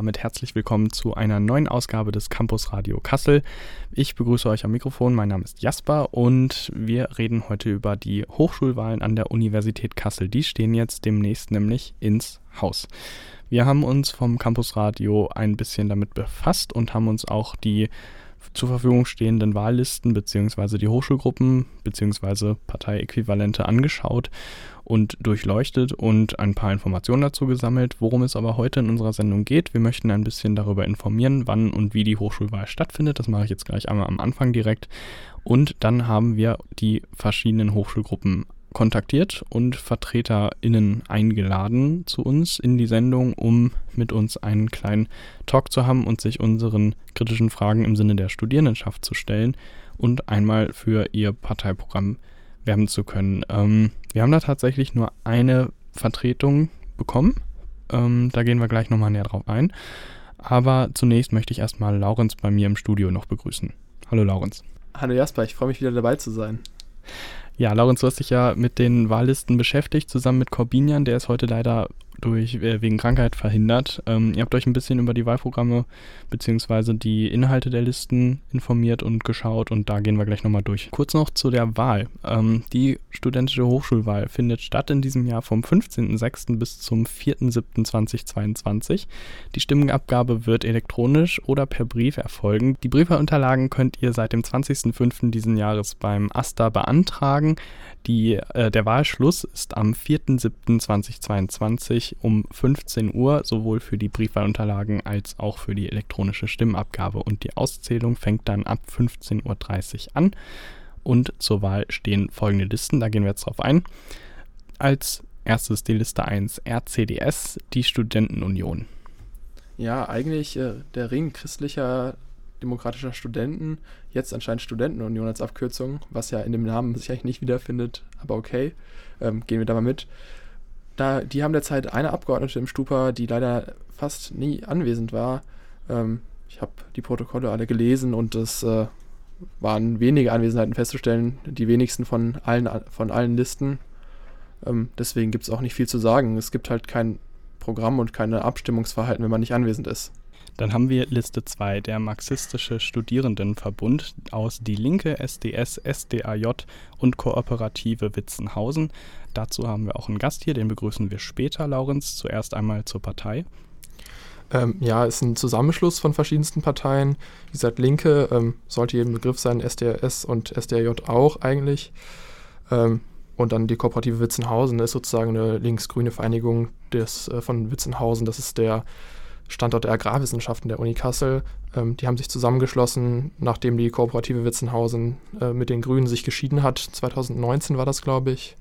Damit herzlich willkommen zu einer neuen Ausgabe des Campus Radio Kassel. Ich begrüße euch am Mikrofon, mein Name ist Jasper und wir reden heute über die Hochschulwahlen an der Universität Kassel. Die stehen jetzt demnächst nämlich ins Haus. Wir haben uns vom Campus Radio ein bisschen damit befasst und haben uns auch die zur Verfügung stehenden Wahllisten bzw. die Hochschulgruppen bzw. Parteiäquivalente angeschaut und durchleuchtet und ein paar Informationen dazu gesammelt, worum es aber heute in unserer Sendung geht. Wir möchten ein bisschen darüber informieren, wann und wie die Hochschulwahl stattfindet. Das mache ich jetzt gleich einmal am Anfang direkt. Und dann haben wir die verschiedenen Hochschulgruppen kontaktiert und VertreterInnen eingeladen zu uns in die Sendung, um mit uns einen kleinen Talk zu haben und sich unseren kritischen Fragen im Sinne der Studierendenschaft zu stellen und einmal für ihr Parteiprogramm werben zu können. Ähm, wir haben da tatsächlich nur eine Vertretung bekommen. Ähm, da gehen wir gleich nochmal näher drauf ein. Aber zunächst möchte ich erstmal Laurenz bei mir im Studio noch begrüßen. Hallo Laurenz. Hallo Jasper, ich freue mich wieder dabei zu sein. Ja, Laurenz, du hast dich ja mit den Wahllisten beschäftigt, zusammen mit Corbinian. Der ist heute leider durch, äh, wegen Krankheit verhindert. Ähm, ihr habt euch ein bisschen über die Wahlprogramme bzw. die Inhalte der Listen informiert und geschaut und da gehen wir gleich nochmal durch. Kurz noch zu der Wahl. Ähm, die studentische Hochschulwahl findet statt in diesem Jahr vom 15.06. bis zum 4.07.2022. Die Stimmenabgabe wird elektronisch oder per Brief erfolgen. Die Briefeunterlagen könnt ihr seit dem 20.05. diesen Jahres beim AStA beantragen. Die, äh, der Wahlschluss ist am 4.07.2022 um 15 Uhr, sowohl für die Briefwahlunterlagen als auch für die elektronische Stimmabgabe. Und die Auszählung fängt dann ab 15.30 Uhr an. Und zur Wahl stehen folgende Listen, da gehen wir jetzt drauf ein. Als erstes die Liste 1 RCDS, die Studentenunion. Ja, eigentlich äh, der Ring christlicher demokratischer Studenten, jetzt anscheinend Studentenunion als Abkürzung, was ja in dem Namen sich eigentlich nicht wiederfindet, aber okay, ähm, gehen wir da mal mit. Da, die haben derzeit eine Abgeordnete im Stupa, die leider fast nie anwesend war. Ähm, ich habe die Protokolle alle gelesen und es äh, waren wenige Anwesenheiten festzustellen, die wenigsten von allen, von allen Listen. Ähm, deswegen gibt es auch nicht viel zu sagen. Es gibt halt kein Programm und keine Abstimmungsverhalten, wenn man nicht anwesend ist. Dann haben wir Liste 2, der Marxistische Studierendenverbund aus Die Linke, SDS, SDAJ und Kooperative Witzenhausen. Dazu haben wir auch einen Gast hier, den begrüßen wir später, Laurenz. Zuerst einmal zur Partei. Ähm, ja, ist ein Zusammenschluss von verschiedensten Parteien. Wie gesagt, Linke ähm, sollte jedem Begriff sein, SDS und SDAJ auch eigentlich. Ähm, und dann die Kooperative Witzenhausen ist sozusagen eine linksgrüne Vereinigung des, äh, von Witzenhausen. Das ist der Standort der Agrarwissenschaften der Uni Kassel. Ähm, die haben sich zusammengeschlossen, nachdem die Kooperative Witzenhausen äh, mit den Grünen sich geschieden hat. 2019 war das, glaube ich.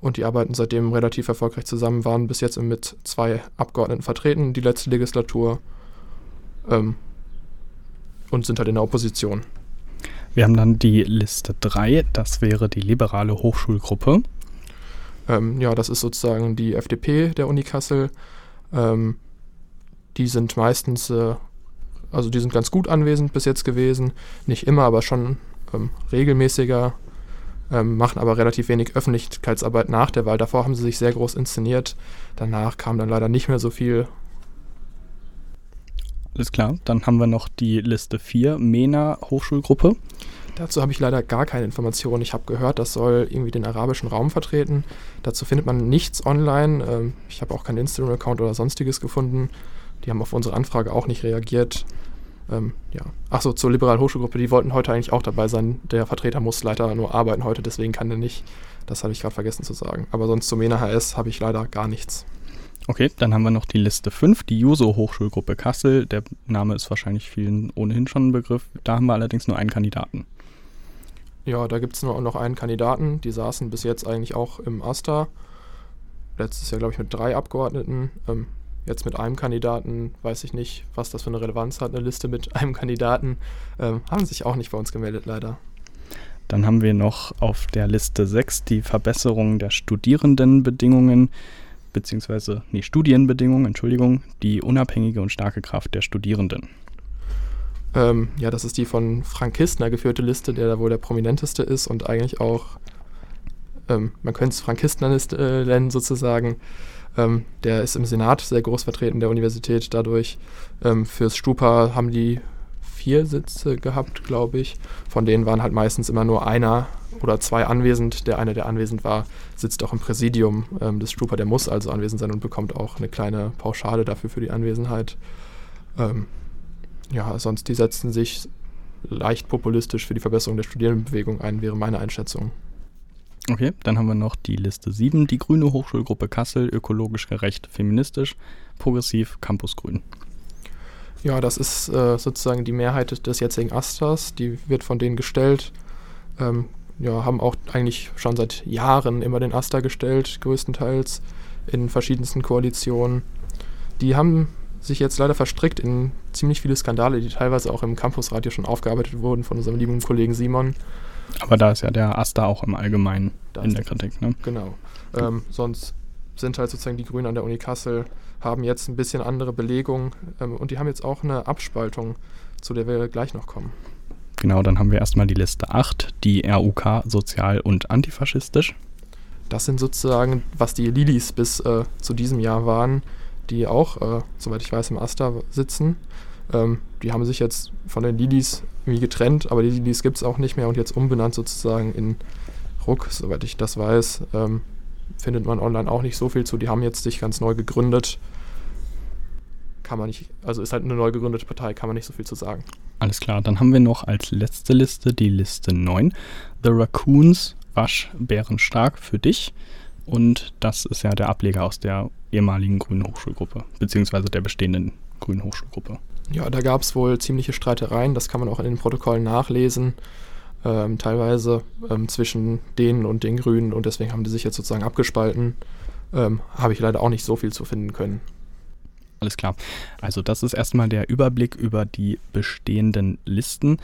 Und die arbeiten seitdem relativ erfolgreich zusammen, waren bis jetzt mit zwei Abgeordneten vertreten, die letzte Legislatur. Ähm, und sind halt in der Opposition. Wir haben dann die Liste 3, das wäre die liberale Hochschulgruppe. Ähm, ja, das ist sozusagen die FDP der Uni Kassel. Ähm, die sind meistens, äh, also die sind ganz gut anwesend bis jetzt gewesen. Nicht immer, aber schon ähm, regelmäßiger. Ähm, machen aber relativ wenig Öffentlichkeitsarbeit nach der Wahl. Davor haben sie sich sehr groß inszeniert. Danach kam dann leider nicht mehr so viel. Alles klar. Dann haben wir noch die Liste 4, MENA Hochschulgruppe. Dazu habe ich leider gar keine Informationen. Ich habe gehört, das soll irgendwie den arabischen Raum vertreten. Dazu findet man nichts online. Ähm, ich habe auch keinen Instagram-Account oder sonstiges gefunden. Die haben auf unsere Anfrage auch nicht reagiert. Ähm, ja. Achso, zur Liberalen Hochschulgruppe, die wollten heute eigentlich auch dabei sein. Der Vertreter muss leider nur arbeiten heute, deswegen kann der nicht. Das habe ich gerade vergessen zu sagen. Aber sonst zur MENA HS habe ich leider gar nichts. Okay, dann haben wir noch die Liste 5, die Juso Hochschulgruppe Kassel. Der Name ist wahrscheinlich vielen ohnehin schon ein Begriff. Da haben wir allerdings nur einen Kandidaten. Ja, da gibt es nur noch einen Kandidaten. Die saßen bis jetzt eigentlich auch im AStA. Letztes Jahr, glaube ich, mit drei Abgeordneten. Ähm, Jetzt mit einem Kandidaten weiß ich nicht, was das für eine Relevanz hat, eine Liste mit einem Kandidaten. Ähm, haben sich auch nicht bei uns gemeldet, leider. Dann haben wir noch auf der Liste 6 die Verbesserung der Studierendenbedingungen, beziehungsweise, nee, Studienbedingungen, Entschuldigung, die unabhängige und starke Kraft der Studierenden. Ähm, ja, das ist die von Frank Kistner geführte Liste, der da wohl der prominenteste ist und eigentlich auch, ähm, man könnte es Frank äh, nennen sozusagen. Ähm, der ist im Senat sehr groß vertreten der Universität dadurch. Ähm, fürs Stupa haben die vier Sitze gehabt, glaube ich. Von denen waren halt meistens immer nur einer oder zwei anwesend. Der eine, der anwesend war, sitzt auch im Präsidium ähm, des Stupa. Der muss also anwesend sein und bekommt auch eine kleine Pauschale dafür für die Anwesenheit. Ähm, ja, sonst die setzen sich leicht populistisch für die Verbesserung der Studierendenbewegung ein, wäre meine Einschätzung. Okay, dann haben wir noch die Liste 7, die Grüne Hochschulgruppe Kassel, ökologisch gerecht, feministisch, progressiv, Campusgrün. Ja, das ist äh, sozusagen die Mehrheit des jetzigen Asters, die wird von denen gestellt. Ähm, ja, haben auch eigentlich schon seit Jahren immer den Aster gestellt, größtenteils in verschiedensten Koalitionen. Die haben sich jetzt leider verstrickt in ziemlich viele Skandale, die teilweise auch im Campusradio schon aufgearbeitet wurden von unserem lieben Kollegen Simon. Aber da ist ja der Asta auch im Allgemeinen das in der Kritik, ne? Genau. Ähm, sonst sind halt sozusagen die Grünen an der Uni Kassel, haben jetzt ein bisschen andere Belegung ähm, und die haben jetzt auch eine Abspaltung, zu der wir gleich noch kommen. Genau, dann haben wir erstmal die Liste 8, die RUK sozial und antifaschistisch. Das sind sozusagen, was die Lilis bis äh, zu diesem Jahr waren, die auch, äh, soweit ich weiß, im Asta sitzen. Ähm, die haben sich jetzt von den Lilis irgendwie getrennt, aber die Lilis gibt es auch nicht mehr und jetzt umbenannt sozusagen in Ruck, soweit ich das weiß. Ähm, findet man online auch nicht so viel zu. Die haben jetzt sich ganz neu gegründet. Kann man nicht, also ist halt eine neu gegründete Partei, kann man nicht so viel zu sagen. Alles klar, dann haben wir noch als letzte Liste die Liste 9. The Raccoons, Wasch, Bärenstark für dich. Und das ist ja der Ableger aus der ehemaligen Grünen Hochschulgruppe, beziehungsweise der bestehenden Grünen Hochschulgruppe. Ja, da gab es wohl ziemliche Streitereien, das kann man auch in den Protokollen nachlesen, ähm, teilweise ähm, zwischen denen und den Grünen und deswegen haben die sich jetzt sozusagen abgespalten. Ähm, Habe ich leider auch nicht so viel zu finden können. Alles klar. Also das ist erstmal der Überblick über die bestehenden Listen.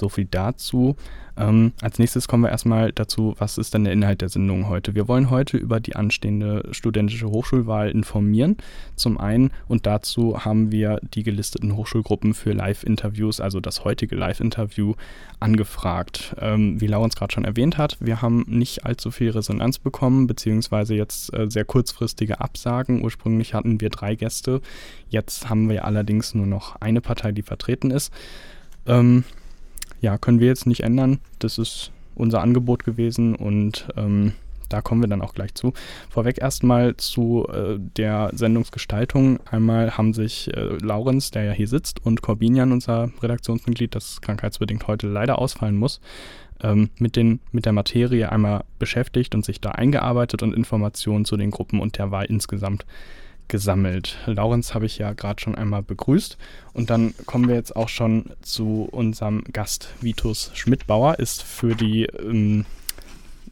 So viel dazu. Ähm, als nächstes kommen wir erstmal dazu, was ist denn der Inhalt der Sendung heute? Wir wollen heute über die anstehende studentische Hochschulwahl informieren. Zum einen und dazu haben wir die gelisteten Hochschulgruppen für Live-Interviews, also das heutige Live-Interview, angefragt. Ähm, wie Laurens gerade schon erwähnt hat, wir haben nicht allzu viel Resonanz bekommen, beziehungsweise jetzt äh, sehr kurzfristige Absagen. Ursprünglich hatten wir drei Gäste, jetzt haben wir allerdings nur noch eine Partei, die vertreten ist. Ähm, ja, können wir jetzt nicht ändern. Das ist unser Angebot gewesen und ähm, da kommen wir dann auch gleich zu. Vorweg erstmal zu äh, der Sendungsgestaltung. Einmal haben sich äh, Laurenz, der ja hier sitzt, und Corbinian, unser Redaktionsmitglied, das krankheitsbedingt heute leider ausfallen muss, ähm, mit, den, mit der Materie einmal beschäftigt und sich da eingearbeitet und Informationen zu den Gruppen und der Wahl insgesamt gesammelt. Laurenz habe ich ja gerade schon einmal begrüßt und dann kommen wir jetzt auch schon zu unserem Gast. Vitus Schmidbauer ist für die, ähm,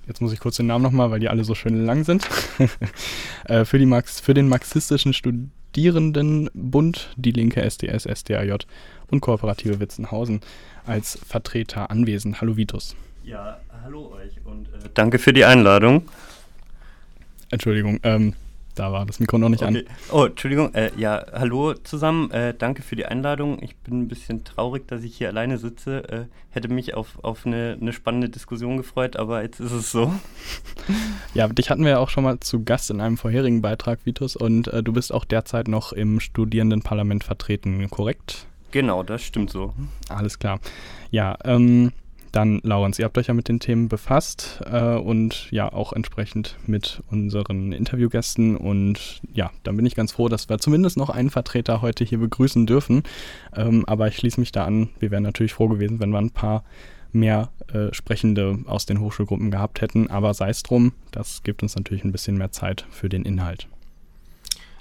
jetzt muss ich kurz den Namen nochmal, weil die alle so schön lang sind, äh, für, die Marx, für den marxistischen Studierendenbund, die linke SDS, SDAJ und Kooperative Witzenhausen als Vertreter anwesend. Hallo Vitus. Ja, hallo euch und äh, danke für die Einladung. Entschuldigung, ähm, da war das Mikro noch nicht okay. an. Oh, Entschuldigung. Äh, ja, hallo zusammen. Äh, danke für die Einladung. Ich bin ein bisschen traurig, dass ich hier alleine sitze. Äh, hätte mich auf, auf eine, eine spannende Diskussion gefreut, aber jetzt ist es so. Ja, dich hatten wir ja auch schon mal zu Gast in einem vorherigen Beitrag, Vitus, und äh, du bist auch derzeit noch im Studierendenparlament vertreten, korrekt? Genau, das stimmt so. Alles klar. Ja, ähm, dann, Laurens, ihr habt euch ja mit den Themen befasst äh, und ja auch entsprechend mit unseren Interviewgästen. Und ja, dann bin ich ganz froh, dass wir zumindest noch einen Vertreter heute hier begrüßen dürfen. Ähm, aber ich schließe mich da an. Wir wären natürlich froh gewesen, wenn wir ein paar mehr äh, Sprechende aus den Hochschulgruppen gehabt hätten. Aber sei es drum, das gibt uns natürlich ein bisschen mehr Zeit für den Inhalt.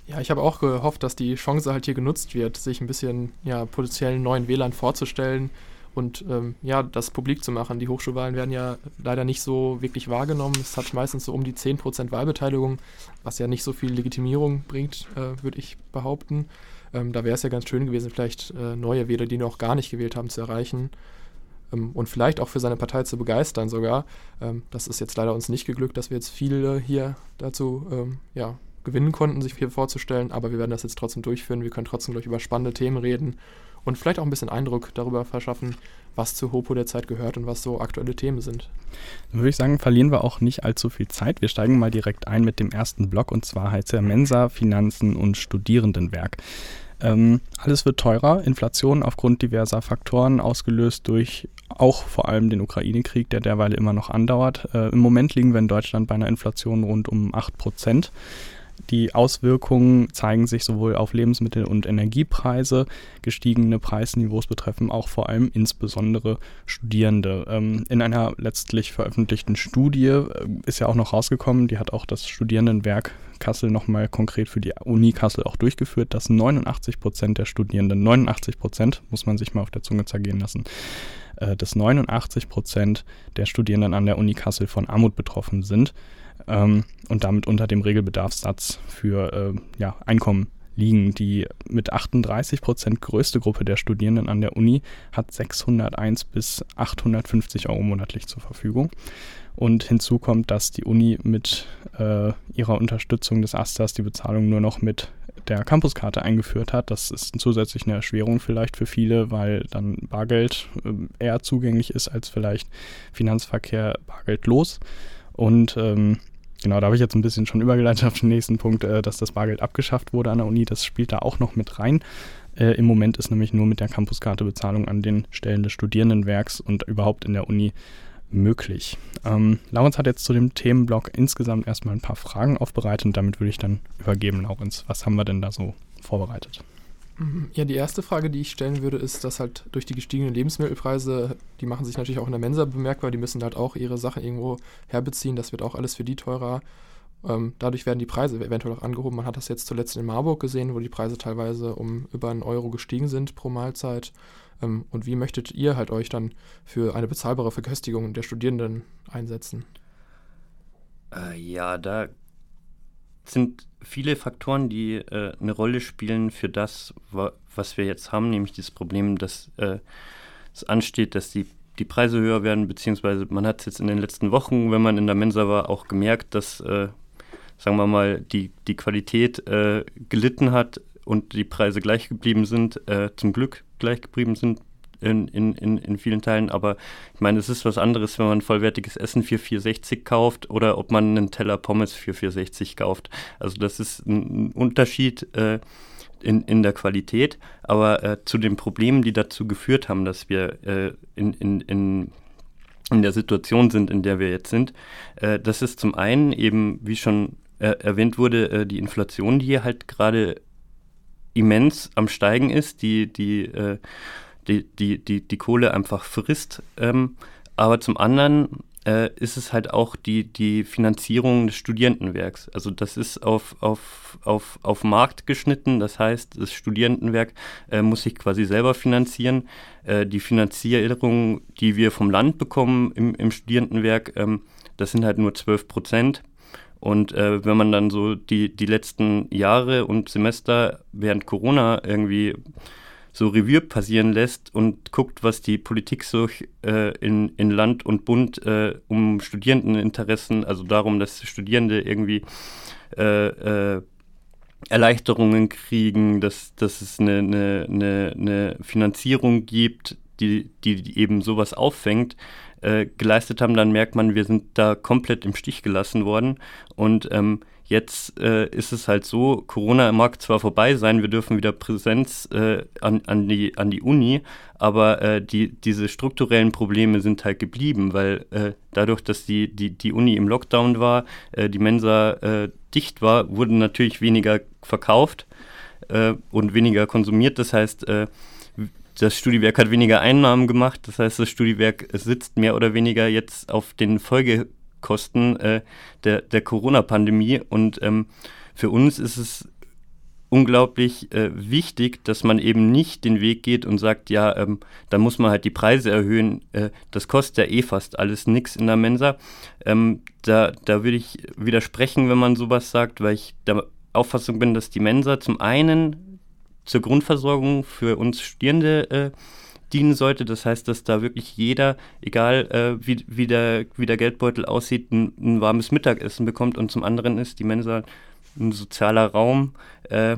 Ja, ich habe auch gehofft, dass die Chance halt hier genutzt wird, sich ein bisschen ja, potenziellen neuen Wählern vorzustellen und ähm, ja, das publik zu machen. Die Hochschulwahlen werden ja leider nicht so wirklich wahrgenommen. Es hat meistens so um die 10% Wahlbeteiligung, was ja nicht so viel Legitimierung bringt, äh, würde ich behaupten. Ähm, da wäre es ja ganz schön gewesen, vielleicht äh, neue Wähler, die noch gar nicht gewählt haben, zu erreichen ähm, und vielleicht auch für seine Partei zu begeistern sogar. Ähm, das ist jetzt leider uns nicht geglückt, dass wir jetzt viele hier dazu ähm, ja, gewinnen konnten, sich hier vorzustellen, aber wir werden das jetzt trotzdem durchführen. Wir können trotzdem gleich über spannende Themen reden und vielleicht auch ein bisschen Eindruck darüber verschaffen, was zu Hopo derzeit gehört und was so aktuelle Themen sind. Dann würde ich sagen, verlieren wir auch nicht allzu viel Zeit. Wir steigen mal direkt ein mit dem ersten Block und zwar heißt er Mensa, Finanzen und Studierendenwerk. Ähm, alles wird teurer, Inflation aufgrund diverser Faktoren, ausgelöst durch auch vor allem den Ukraine-Krieg, der derweil immer noch andauert. Äh, Im Moment liegen wir in Deutschland bei einer Inflation rund um 8 Prozent. Die Auswirkungen zeigen sich sowohl auf Lebensmittel- und Energiepreise. Gestiegene Preisniveaus betreffen auch vor allem insbesondere Studierende. Ähm, in einer letztlich veröffentlichten Studie äh, ist ja auch noch rausgekommen, die hat auch das Studierendenwerk Kassel nochmal konkret für die Uni Kassel auch durchgeführt, dass 89 Prozent der Studierenden, 89 Prozent, muss man sich mal auf der Zunge zergehen lassen, äh, dass 89 Prozent der Studierenden an der Uni Kassel von Armut betroffen sind ähm, und damit unter dem Regelbedarfssatz für äh, ja, Einkommen liegen. Die mit 38 Prozent größte Gruppe der Studierenden an der Uni hat 601 bis 850 Euro monatlich zur Verfügung. Und hinzu kommt, dass die Uni mit äh, ihrer Unterstützung des Asters die Bezahlung nur noch mit der Campuskarte eingeführt hat. Das ist zusätzlich eine Erschwerung vielleicht für viele, weil dann Bargeld äh, eher zugänglich ist als vielleicht Finanzverkehr bargeldlos. Und ähm, genau, da habe ich jetzt ein bisschen schon übergeleitet auf den nächsten Punkt, äh, dass das Bargeld abgeschafft wurde an der Uni. Das spielt da auch noch mit rein. Äh, Im Moment ist nämlich nur mit der Campuskarte Bezahlung an den Stellen des Studierendenwerks und überhaupt in der Uni möglich. Ähm, Laurens hat jetzt zu dem Themenblock insgesamt erstmal ein paar Fragen aufbereitet und damit würde ich dann übergeben, Laurens. Was haben wir denn da so vorbereitet? Mhm. Ja, die erste Frage, die ich stellen würde, ist, dass halt durch die gestiegenen Lebensmittelpreise, die machen sich natürlich auch in der Mensa bemerkbar, die müssen halt auch ihre Sachen irgendwo herbeziehen, das wird auch alles für die teurer. Ähm, dadurch werden die Preise eventuell auch angehoben. Man hat das jetzt zuletzt in Marburg gesehen, wo die Preise teilweise um über einen Euro gestiegen sind pro Mahlzeit. Ähm, und wie möchtet ihr halt euch dann für eine bezahlbare Verköstigung der Studierenden einsetzen? Äh, ja, da sind viele Faktoren, die äh, eine Rolle spielen für das, wa was wir jetzt haben, nämlich das Problem, dass äh, es ansteht, dass die, die Preise höher werden, beziehungsweise man hat es jetzt in den letzten Wochen, wenn man in der Mensa war, auch gemerkt, dass, äh, sagen wir mal, die, die Qualität äh, gelitten hat und die Preise gleich geblieben sind, äh, zum Glück gleich geblieben sind, in, in, in, in vielen Teilen, aber ich meine, es ist was anderes, wenn man vollwertiges Essen für 4,60 kauft oder ob man einen Teller Pommes für 4,60 kauft. Also das ist ein Unterschied äh, in, in der Qualität, aber äh, zu den Problemen, die dazu geführt haben, dass wir äh, in, in, in in der Situation sind, in der wir jetzt sind. Äh, das ist zum einen eben, wie schon äh, erwähnt wurde, äh, die Inflation, die hier halt gerade immens am Steigen ist, die, die die, die, die, die Kohle einfach frisst. Ähm, aber zum anderen äh, ist es halt auch die, die Finanzierung des Studierendenwerks. Also das ist auf, auf, auf, auf Markt geschnitten. Das heißt, das Studierendenwerk äh, muss sich quasi selber finanzieren. Äh, die Finanzierung, die wir vom Land bekommen im, im Studierendenwerk, ähm, das sind halt nur 12 Prozent. Und äh, wenn man dann so die, die letzten Jahre und Semester während Corona irgendwie so Revue passieren lässt und guckt, was die Politik so äh, in, in Land und Bund äh, um Studierendeninteressen, also darum, dass Studierende irgendwie äh, äh, Erleichterungen kriegen, dass, dass es eine, eine, eine, eine Finanzierung gibt, die, die eben sowas auffängt, äh, geleistet haben, dann merkt man, wir sind da komplett im Stich gelassen worden. Und ähm, Jetzt äh, ist es halt so, Corona mag zwar vorbei sein, wir dürfen wieder Präsenz äh, an, an, die, an die Uni, aber äh, die, diese strukturellen Probleme sind halt geblieben, weil äh, dadurch, dass die, die, die Uni im Lockdown war, äh, die Mensa dicht war, wurde natürlich weniger verkauft und weniger konsumiert. Das heißt, das Studiwerk hat weniger Einnahmen gemacht. Das heißt, das Studiwerk sitzt mehr oder weniger jetzt auf den Folge Kosten äh, der, der Corona-Pandemie. Und ähm, für uns ist es unglaublich äh, wichtig, dass man eben nicht den Weg geht und sagt, ja, ähm, da muss man halt die Preise erhöhen. Äh, das kostet ja eh fast alles nichts in der Mensa. Ähm, da, da würde ich widersprechen, wenn man sowas sagt, weil ich der Auffassung bin, dass die Mensa zum einen zur Grundversorgung für uns Studierende äh, dienen sollte. Das heißt, dass da wirklich jeder, egal äh, wie, wie, der, wie der Geldbeutel aussieht, ein, ein, warmes Mittagessen bekommt. Und zum anderen ist die Mensa ein sozialer Raum, äh,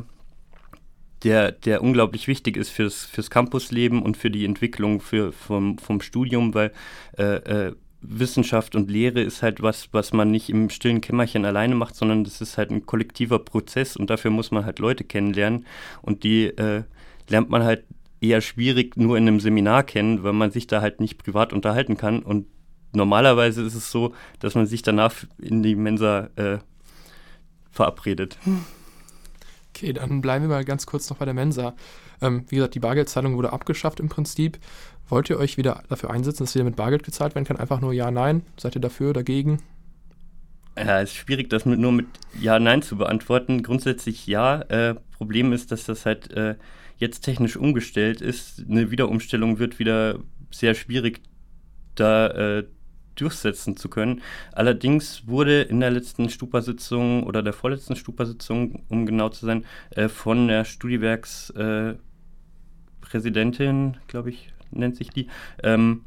der, der unglaublich wichtig ist fürs, fürs Campusleben und für die Entwicklung für, vom, vom Studium, weil äh, äh, Wissenschaft und Lehre ist halt was, was man nicht im stillen Kämmerchen alleine macht, sondern das ist halt ein kollektiver Prozess und dafür muss man halt Leute kennenlernen und die äh, lernt man halt eher schwierig nur in einem Seminar kennen, weil man sich da halt nicht privat unterhalten kann und normalerweise ist es so, dass man sich danach in die Mensa äh, verabredet. Okay, dann bleiben wir mal ganz kurz noch bei der Mensa. Ähm, wie gesagt, die Bargeldzahlung wurde abgeschafft im Prinzip. Wollt ihr euch wieder dafür einsetzen, dass wieder mit Bargeld gezahlt werden kann? Einfach nur Ja, Nein? Seid ihr dafür, dagegen? Ja, es ist schwierig, das nur mit Ja, Nein zu beantworten. Grundsätzlich ja. Äh, Problem ist, dass das halt äh, jetzt technisch umgestellt ist. Eine Wiederumstellung wird wieder sehr schwierig da äh, durchsetzen zu können. Allerdings wurde in der letzten Stupa-Sitzung oder der vorletzten Stupa-Sitzung, um genau zu sein, äh, von der Studiwerkspräsidentin, äh, glaube ich, nennt sich die, ähm,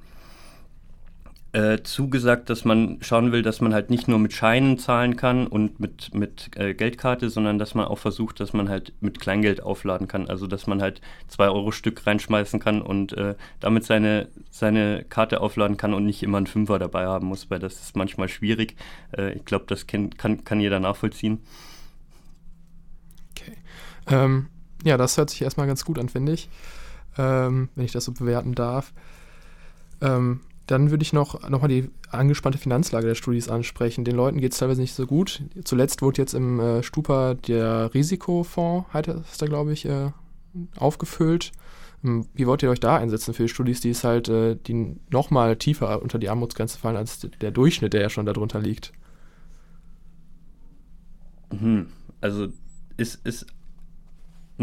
äh, zugesagt, dass man schauen will, dass man halt nicht nur mit Scheinen zahlen kann und mit, mit äh, Geldkarte, sondern dass man auch versucht, dass man halt mit Kleingeld aufladen kann. Also dass man halt 2 Euro Stück reinschmeißen kann und äh, damit seine, seine Karte aufladen kann und nicht immer einen Fünfer dabei haben muss, weil das ist manchmal schwierig. Äh, ich glaube, das kann, kann, kann jeder nachvollziehen. Okay. Ähm, ja, das hört sich erstmal ganz gut an, finde ich, ähm, wenn ich das so bewerten darf. Ähm, dann würde ich noch, mal die angespannte Finanzlage der Studis ansprechen. Den Leuten geht es teilweise nicht so gut. Zuletzt wurde jetzt im äh, Stupa der Risikofonds, heißt er, glaube ich, äh, aufgefüllt. Ähm, wie wollt ihr euch da einsetzen für die Studis, die es halt, äh, die nochmal tiefer unter die Armutsgrenze fallen als der Durchschnitt, der ja schon darunter liegt? Mhm. Also ist, ist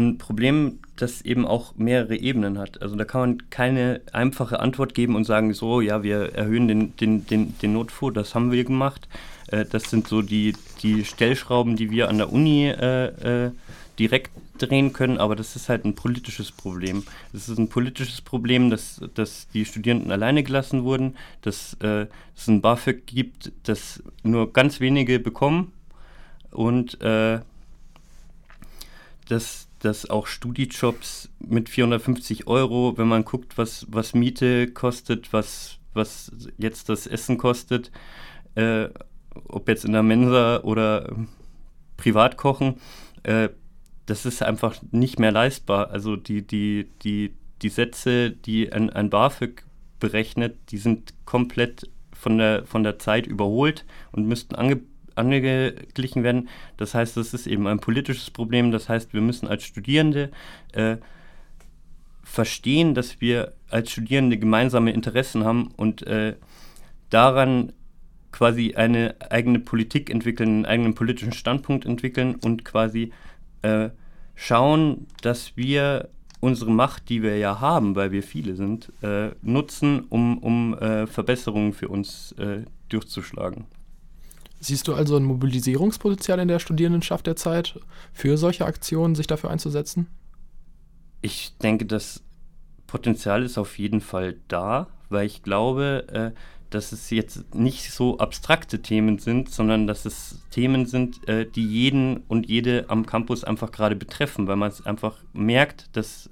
ein Problem, das eben auch mehrere Ebenen hat. Also da kann man keine einfache Antwort geben und sagen, so, ja, wir erhöhen den, den, den, den Notfonds, das haben wir gemacht. Äh, das sind so die, die Stellschrauben, die wir an der Uni äh, äh, direkt drehen können, aber das ist halt ein politisches Problem. Es ist ein politisches Problem, dass, dass die Studierenden alleine gelassen wurden, dass äh, es ein BAföG gibt, das nur ganz wenige bekommen und äh, dass dass auch Studijobs mit 450 Euro, wenn man guckt, was, was Miete kostet, was, was jetzt das Essen kostet, äh, ob jetzt in der Mensa oder äh, privat kochen, äh, das ist einfach nicht mehr leistbar. Also die, die, die, die Sätze, die ein, ein BAföG berechnet, die sind komplett von der, von der Zeit überholt und müssten ange, angeglichen werden. Das heißt, das ist eben ein politisches Problem. Das heißt, wir müssen als Studierende äh, verstehen, dass wir als Studierende gemeinsame Interessen haben und äh, daran quasi eine eigene Politik entwickeln, einen eigenen politischen Standpunkt entwickeln und quasi äh, schauen, dass wir unsere Macht, die wir ja haben, weil wir viele sind, äh, nutzen, um, um äh, Verbesserungen für uns äh, durchzuschlagen. Siehst du also ein Mobilisierungspotenzial in der Studierendenschaft der Zeit für solche Aktionen, sich dafür einzusetzen? Ich denke, das Potenzial ist auf jeden Fall da, weil ich glaube, äh, dass es jetzt nicht so abstrakte Themen sind, sondern dass es Themen sind, äh, die jeden und jede am Campus einfach gerade betreffen, weil man es einfach merkt, dass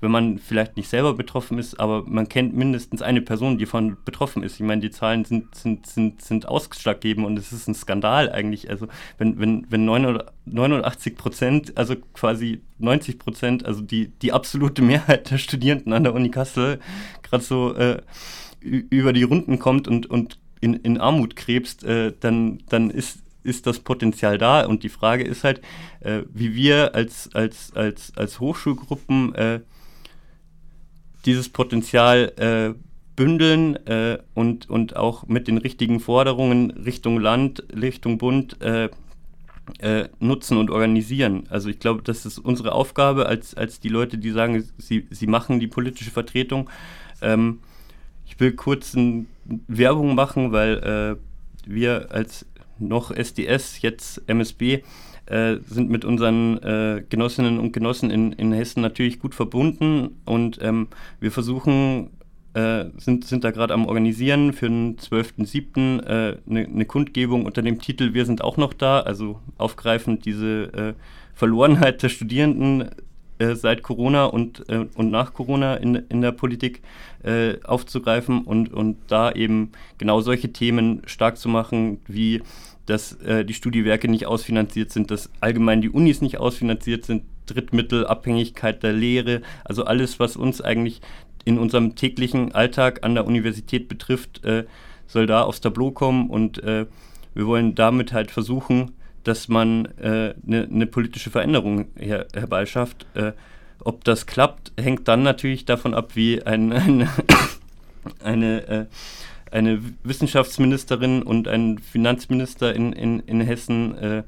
wenn man vielleicht nicht selber betroffen ist, aber man kennt mindestens eine Person, die von betroffen ist. Ich meine, die Zahlen sind, sind, sind, sind ausschlaggebend und es ist ein Skandal eigentlich. Also wenn, wenn, wenn 89 Prozent, also quasi 90 Prozent, also die, die absolute Mehrheit der Studierenden an der Uni Kassel gerade so äh, über die Runden kommt und, und in, in Armut krebst, äh, dann, dann ist, ist das Potenzial da. Und die Frage ist halt, äh, wie wir als, als, als, als Hochschulgruppen äh, dieses Potenzial äh, bündeln äh, und, und auch mit den richtigen Forderungen Richtung Land, Richtung Bund äh, äh, nutzen und organisieren. Also ich glaube, das ist unsere Aufgabe als, als die Leute, die sagen, sie, sie machen die politische Vertretung. Ähm, ich will kurz ein Werbung machen, weil äh, wir als noch SDS, jetzt MSB, äh, sind mit unseren äh, Genossinnen und Genossen in, in Hessen natürlich gut verbunden und ähm, wir versuchen, äh, sind, sind da gerade am Organisieren für den 12.07. eine äh, ne Kundgebung unter dem Titel Wir sind auch noch da, also aufgreifend diese äh, Verlorenheit der Studierenden seit Corona und, und nach Corona in, in der Politik äh, aufzugreifen und, und da eben genau solche Themen stark zu machen, wie dass äh, die Studiewerke nicht ausfinanziert sind, dass allgemein die Unis nicht ausfinanziert sind, Drittmittel, Abhängigkeit der Lehre, also alles, was uns eigentlich in unserem täglichen Alltag an der Universität betrifft, äh, soll da aufs Tableau kommen und äh, wir wollen damit halt versuchen, dass man eine äh, ne, politische Veränderung her herbeischafft. Äh, ob das klappt, hängt dann natürlich davon ab, wie ein, ein eine, äh, eine Wissenschaftsministerin und ein Finanzminister in, in, in Hessen äh,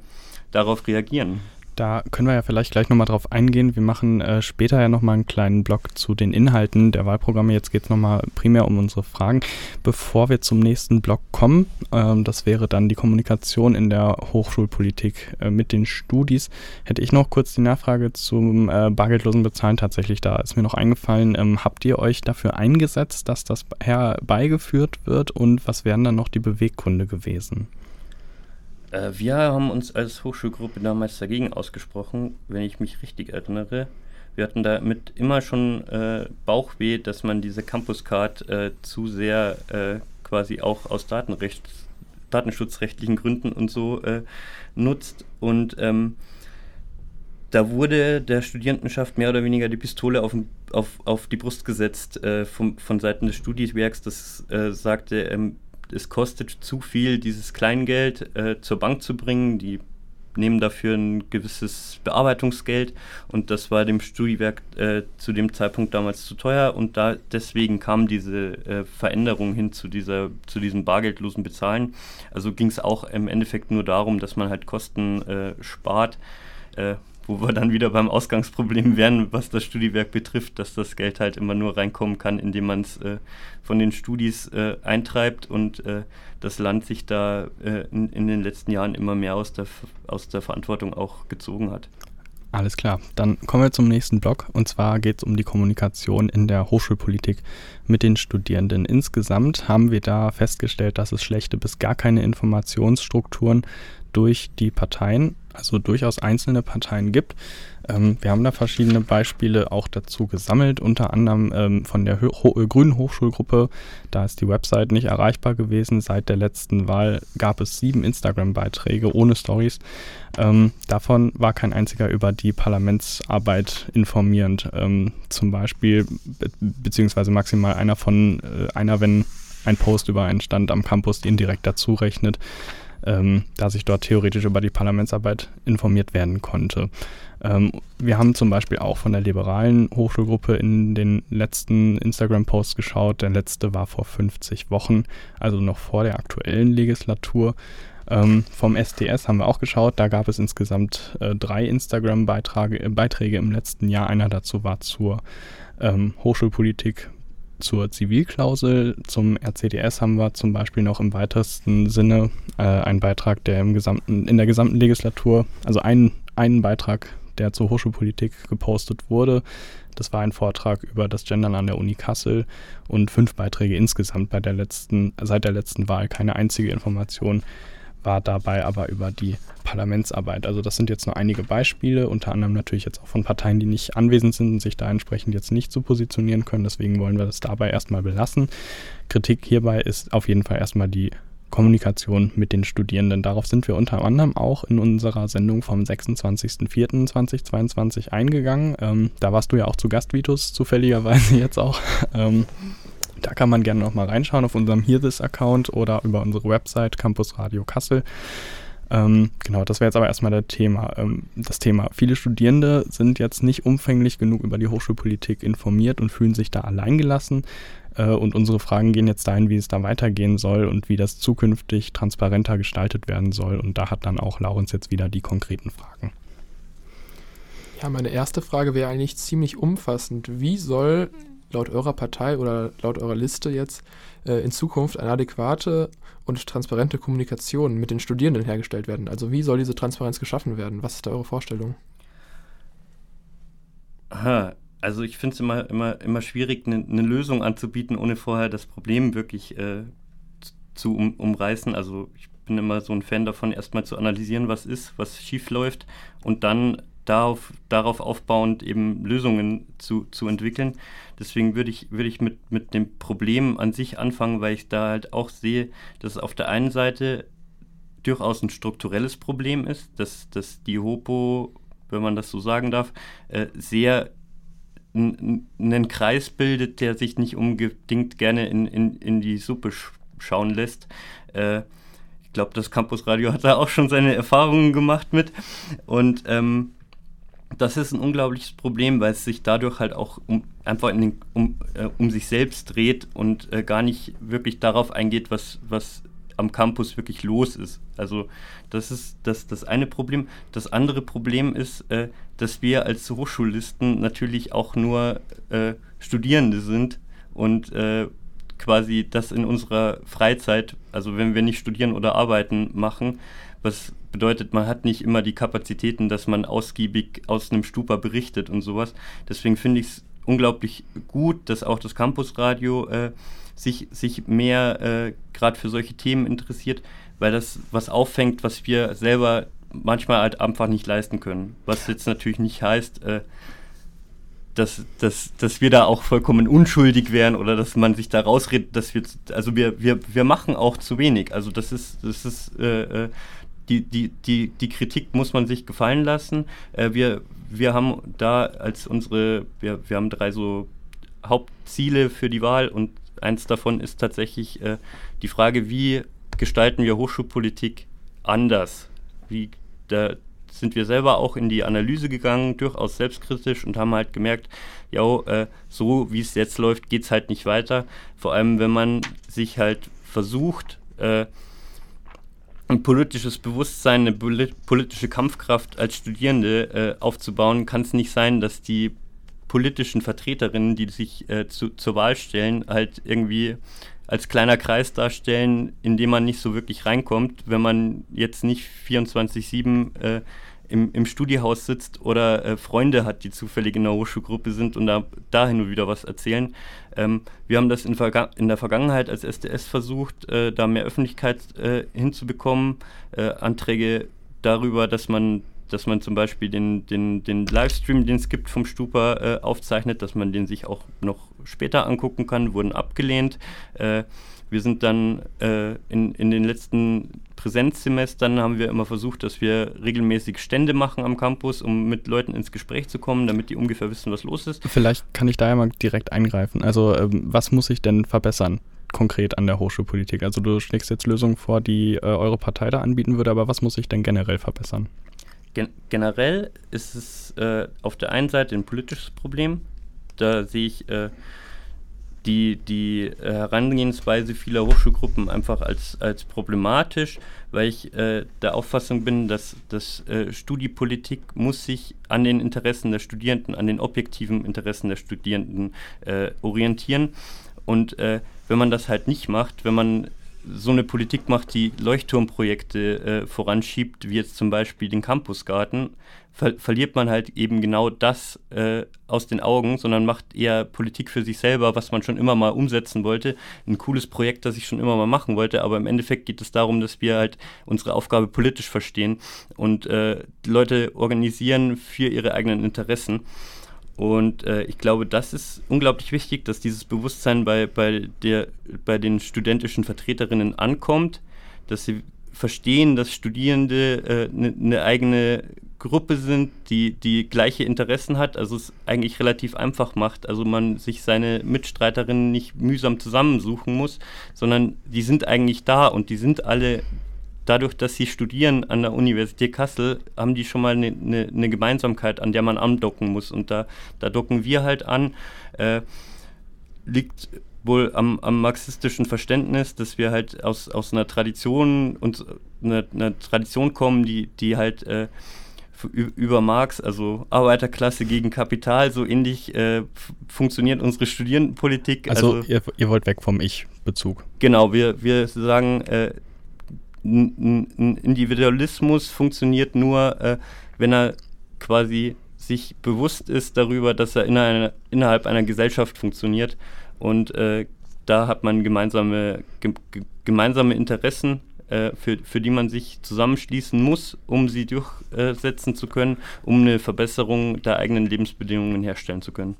darauf reagieren. Da können wir ja vielleicht gleich nochmal drauf eingehen. Wir machen äh, später ja nochmal einen kleinen Blog zu den Inhalten der Wahlprogramme. Jetzt geht es nochmal primär um unsere Fragen. Bevor wir zum nächsten Blog kommen, ähm, das wäre dann die Kommunikation in der Hochschulpolitik äh, mit den Studis, hätte ich noch kurz die Nachfrage zum äh, bargeldlosen Bezahlen tatsächlich da. Ist mir noch eingefallen, ähm, habt ihr euch dafür eingesetzt, dass das herbeigeführt wird und was wären dann noch die Beweggründe gewesen? Äh, wir haben uns als Hochschulgruppe damals dagegen ausgesprochen, wenn ich mich richtig erinnere. Wir hatten damit immer schon äh, Bauchweh, dass man diese Campus-Card äh, zu sehr äh, quasi auch aus datenschutzrechtlichen Gründen und so äh, nutzt. Und ähm, da wurde der Studierendenschaft mehr oder weniger die Pistole auf, auf, auf die Brust gesetzt äh, vom, von Seiten des Studienwerks, das sagte, ähm, es kostet zu viel, dieses Kleingeld äh, zur Bank zu bringen. Die nehmen dafür ein gewisses Bearbeitungsgeld und das war dem Studiewerk äh, zu dem Zeitpunkt damals zu teuer und da deswegen kam diese äh, Veränderung hin zu dieser zu diesem bargeldlosen Bezahlen. Also ging es auch im Endeffekt nur darum, dass man halt Kosten äh, spart äh, wo wir dann wieder beim Ausgangsproblem wären, was das Studiewerk betrifft, dass das Geld halt immer nur reinkommen kann, indem man es äh, von den Studis äh, eintreibt und äh, das Land sich da äh, in, in, den letzten Jahren immer mehr aus der, aus der Verantwortung auch gezogen hat. Alles klar, dann kommen wir zum nächsten Block und zwar geht es um die Kommunikation in der Hochschulpolitik mit den Studierenden. Insgesamt haben wir da festgestellt, dass es schlechte bis gar keine Informationsstrukturen durch die Parteien also durchaus einzelne Parteien gibt. Ähm, wir haben da verschiedene Beispiele auch dazu gesammelt, unter anderem ähm, von der Ho Ho Grünen Hochschulgruppe. Da ist die Website nicht erreichbar gewesen. Seit der letzten Wahl gab es sieben Instagram-Beiträge ohne Stories. Ähm, davon war kein einziger über die Parlamentsarbeit informierend. Ähm, zum Beispiel, be beziehungsweise maximal einer von äh, einer, wenn ein Post über einen Stand am Campus indirekt dazu rechnet ähm, da sich dort theoretisch über die Parlamentsarbeit informiert werden konnte. Ähm, wir haben zum Beispiel auch von der liberalen Hochschulgruppe in den letzten Instagram-Posts geschaut. Der letzte war vor 50 Wochen, also noch vor der aktuellen Legislatur. Ähm, vom SDS haben wir auch geschaut, da gab es insgesamt äh, drei Instagram-Beiträge im letzten Jahr. Einer dazu war zur ähm, Hochschulpolitik zur Zivilklausel, zum RCDS haben wir zum Beispiel noch im weitesten Sinne äh, einen Beitrag, der im gesamten, in der gesamten Legislatur, also einen, einen Beitrag, der zur Hochschulpolitik gepostet wurde. Das war ein Vortrag über das Gendern an der Uni Kassel und fünf Beiträge insgesamt bei der letzten, seit der letzten Wahl. Keine einzige Information war dabei aber über die Parlamentsarbeit. Also das sind jetzt nur einige Beispiele, unter anderem natürlich jetzt auch von Parteien, die nicht anwesend sind und sich da entsprechend jetzt nicht so positionieren können. Deswegen wollen wir das dabei erstmal belassen. Kritik hierbei ist auf jeden Fall erstmal die Kommunikation mit den Studierenden. Darauf sind wir unter anderem auch in unserer Sendung vom 26.04.2022 eingegangen. Ähm, da warst du ja auch zu Gast, Vitus, zufälligerweise jetzt auch. Ähm, da kann man gerne nochmal reinschauen auf unserem Here Account oder über unsere Website Campus Radio Kassel. Ähm, genau, das wäre jetzt aber erstmal das Thema. Ähm, das Thema. Viele Studierende sind jetzt nicht umfänglich genug über die Hochschulpolitik informiert und fühlen sich da alleingelassen. Äh, und unsere Fragen gehen jetzt dahin, wie es da weitergehen soll und wie das zukünftig transparenter gestaltet werden soll. Und da hat dann auch Laurens jetzt wieder die konkreten Fragen. Ja, meine erste Frage wäre eigentlich ziemlich umfassend. Wie soll laut eurer Partei oder laut eurer Liste jetzt äh, in Zukunft eine adäquate und transparente Kommunikation mit den Studierenden hergestellt werden? Also wie soll diese Transparenz geschaffen werden? Was ist da eure Vorstellung? Aha, also ich finde es immer, immer, immer schwierig, eine ne Lösung anzubieten, ohne vorher das Problem wirklich äh, zu um, umreißen. Also ich bin immer so ein Fan davon, erstmal zu analysieren, was ist, was schief läuft und dann darauf, darauf aufbauend eben Lösungen zu, zu entwickeln. Deswegen würde ich, würde ich mit, mit dem Problem an sich anfangen, weil ich da halt auch sehe, dass es auf der einen Seite durchaus ein strukturelles Problem ist, dass, dass die Hopo, wenn man das so sagen darf, äh, sehr einen Kreis bildet, der sich nicht unbedingt gerne in, in, in die Suppe sch schauen lässt. Äh, ich glaube, das Campus Radio hat da auch schon seine Erfahrungen gemacht mit. Und ähm, das ist ein unglaubliches Problem, weil es sich dadurch halt auch um, einfach den, um, äh, um sich selbst dreht und äh, gar nicht wirklich darauf eingeht, was, was am Campus wirklich los ist. Also das ist das, das eine Problem. Das andere Problem ist, äh, dass wir als Hochschulisten natürlich auch nur äh, Studierende sind und äh, quasi das in unserer Freizeit, also wenn wir nicht studieren oder arbeiten, machen. Was bedeutet, man hat nicht immer die Kapazitäten, dass man ausgiebig aus einem Stupa berichtet und sowas. Deswegen finde ich es unglaublich gut, dass auch das Campusradio äh, sich, sich mehr äh, gerade für solche Themen interessiert, weil das was auffängt, was wir selber manchmal halt einfach nicht leisten können. Was jetzt natürlich nicht heißt, äh, dass, dass, dass wir da auch vollkommen unschuldig wären oder dass man sich da rausredet, dass wir, also wir, wir, wir machen auch zu wenig. Also das ist, das ist, äh, äh die, die, die, die Kritik muss man sich gefallen lassen. Äh, wir, wir haben da als unsere, wir, wir haben drei so Hauptziele für die Wahl und eins davon ist tatsächlich äh, die Frage, wie gestalten wir Hochschulpolitik anders? Wie, da sind wir selber auch in die Analyse gegangen, durchaus selbstkritisch und haben halt gemerkt, ja, äh, so wie es jetzt läuft, geht es halt nicht weiter. Vor allem, wenn man sich halt versucht, äh, ein politisches Bewusstsein, eine politische Kampfkraft als Studierende äh, aufzubauen, kann es nicht sein, dass die politischen Vertreterinnen, die sich äh, zu, zur Wahl stellen, halt irgendwie als kleiner Kreis darstellen, in dem man nicht so wirklich reinkommt, wenn man jetzt nicht 24-7 äh, im, im Studiehaus sitzt oder äh, Freunde hat, die zufällig in der Hochschulgruppe sind und da, da hin und wieder was erzählen. Ähm, wir haben das in, in, der Vergangenheit als SDS versucht, äh, da mehr Öffentlichkeit äh, hinzubekommen. Äh, Anträge darüber, dass man dass man zum Beispiel den, den, den Livestream, den es gibt vom Stupa, äh, aufzeichnet, dass man den sich auch noch später angucken kann, wurden abgelehnt. Äh, wir sind dann äh, in, in den letzten Präsenzsemestern haben wir immer versucht, dass wir regelmäßig Stände machen am Campus, um mit Leuten ins Gespräch zu kommen, damit die ungefähr wissen, was los ist. Vielleicht kann ich da ja mal direkt eingreifen. Also ähm, was muss ich denn verbessern? konkret an der Hochschulpolitik? Also du schlägst jetzt Lösungen vor, die äh, eure Partei da anbieten würde, aber was muss ich denn generell verbessern? Gen generell ist es äh, auf der einen Seite ein politisches Problem. Da sehe ich äh, die, die äh, Herangehensweise vieler Hochschulgruppen einfach als, als problematisch, weil ich äh, der Auffassung bin, dass, dass äh, Studiepolitik muss sich an den Interessen der Studierenden, an den objektiven Interessen der Studierenden äh, orientieren. Und äh, wenn man das halt nicht macht, wenn man so eine Politik macht, die Leuchtturmprojekte äh, voranschiebt, wie jetzt zum Beispiel den Campusgarten, ver verliert man halt eben genau das äh, aus den Augen, sondern macht eher Politik für sich selber, was man schon immer mal umsetzen wollte. Ein cooles Projekt, das ich schon immer mal machen wollte, aber im Endeffekt geht es darum, dass wir halt unsere Aufgabe politisch verstehen und äh, Leute organisieren für ihre eigenen Interessen. Und äh, ich glaube, das ist unglaublich wichtig, dass dieses Bewusstsein bei, bei, der, bei den studentischen Vertreterinnen ankommt, dass sie verstehen, dass Studierende eine äh, ne, ne eigene Gruppe sind, die, die gleiche Interessen hat, also es eigentlich relativ einfach macht, also man sich seine Mitstreiterinnen nicht mühsam zusammensuchen muss, sondern die sind eigentlich da und die sind alle dadurch, dass sie studieren an der Universität Kassel, haben die schon mal eine ne, ne Gemeinsamkeit, an der man andocken muss. Und da, da docken wir halt an. Äh, liegt wohl am, am, marxistischen Verständnis, dass wir halt aus, aus einer Tradition und einer, einer Tradition kommen, die, die halt äh, über Marx, also Arbeiterklasse gegen Kapital, so ähnlich äh, funktioniert unsere Studierendenpolitik. Also, also ihr, ihr, wollt weg vom Ich-Bezug. Genau, wir, wir sagen, äh, ein Individualismus funktioniert nur, äh, wenn er quasi sich bewusst ist darüber, dass er in einer, innerhalb einer Gesellschaft funktioniert und äh, da hat man gemeinsame, ge gemeinsame Interessen äh, für, für die man sich zusammenschließen muss, um sie durchsetzen zu können, um eine Verbesserung der eigenen Lebensbedingungen herstellen zu können.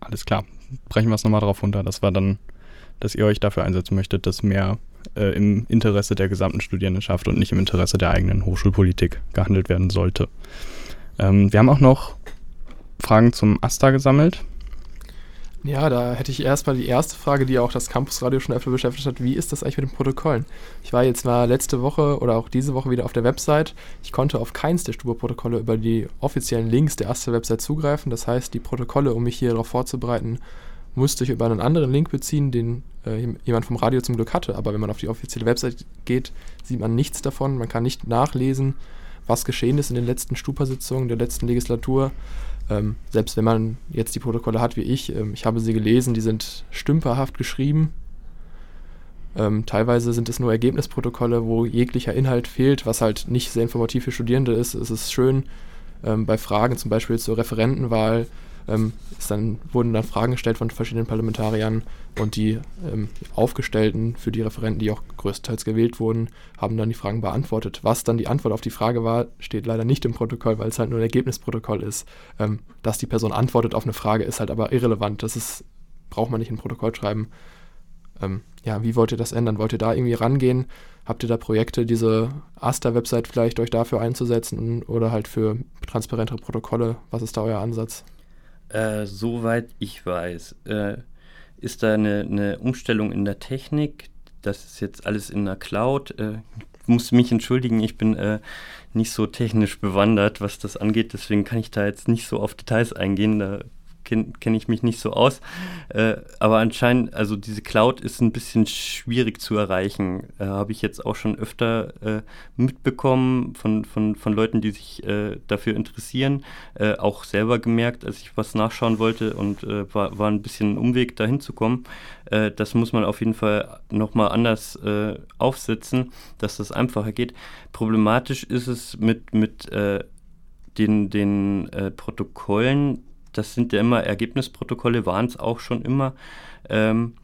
Alles klar. Brechen wir es nochmal drauf runter. Das war dann, dass ihr euch dafür einsetzen möchtet, dass mehr äh, im Interesse der gesamten Studierendenschaft und nicht im Interesse der eigenen Hochschulpolitik gehandelt werden sollte. Ähm, wir haben auch noch Fragen zum AStA gesammelt. Ja, da hätte ich erstmal die erste Frage, die auch das Campusradio schon öfter beschäftigt hat. Wie ist das eigentlich mit den Protokollen? Ich war jetzt mal letzte Woche oder auch diese Woche wieder auf der Website. Ich konnte auf keins der Stube-Protokolle über die offiziellen Links der AStA-Website zugreifen. Das heißt, die Protokolle, um mich hier darauf vorzubereiten, musste ich über einen anderen Link beziehen, den äh, jemand vom Radio zum Glück hatte. Aber wenn man auf die offizielle Website geht, sieht man nichts davon. Man kann nicht nachlesen, was geschehen ist in den letzten Stupa-Sitzungen der letzten Legislatur. Ähm, selbst wenn man jetzt die Protokolle hat wie ich, ähm, ich habe sie gelesen, die sind stümperhaft geschrieben. Ähm, teilweise sind es nur Ergebnisprotokolle, wo jeglicher Inhalt fehlt, was halt nicht sehr informativ für Studierende ist. Es ist schön, ähm, bei Fragen zum Beispiel zur Referentenwahl ähm, dann, wurden dann Fragen gestellt von verschiedenen Parlamentariern und die ähm, Aufgestellten für die Referenten, die auch größtenteils gewählt wurden, haben dann die Fragen beantwortet. Was dann die Antwort auf die Frage war, steht leider nicht im Protokoll, weil es halt nur ein Ergebnisprotokoll ist. Ähm, dass die Person antwortet auf eine Frage, ist halt aber irrelevant. Das ist, braucht man nicht ein Protokoll schreiben. Ähm, ja, wie wollt ihr das ändern? Wollt ihr da irgendwie rangehen? Habt ihr da Projekte, diese Asta-Website vielleicht euch dafür einzusetzen oder halt für transparentere Protokolle? Was ist da euer Ansatz? Äh, soweit ich weiß, äh, ist da eine, eine, Umstellung in der Technik. Das ist jetzt alles in der Cloud. Äh, ich muss mich entschuldigen, ich bin äh, nicht so technisch bewandert, was das angeht. Deswegen kann ich da jetzt nicht so auf Details eingehen. Da kenne kenn ich mich nicht so aus. Äh, aber anscheinend, also diese Cloud ist ein bisschen schwierig zu erreichen. Äh, Habe ich jetzt auch schon öfter äh, mitbekommen von, von, von Leuten, die sich äh, dafür interessieren. Äh, auch selber gemerkt, als ich was nachschauen wollte und äh, war, war ein bisschen ein Umweg, dahin zu kommen. das muss man auf jeden Fall nochmal anders aufsetzen, dass das einfacher geht. Problematisch ist es mit, mit den, den Protokollen, das sind ja immer Ergebnisprotokolle, waren es auch schon immer. Ähm,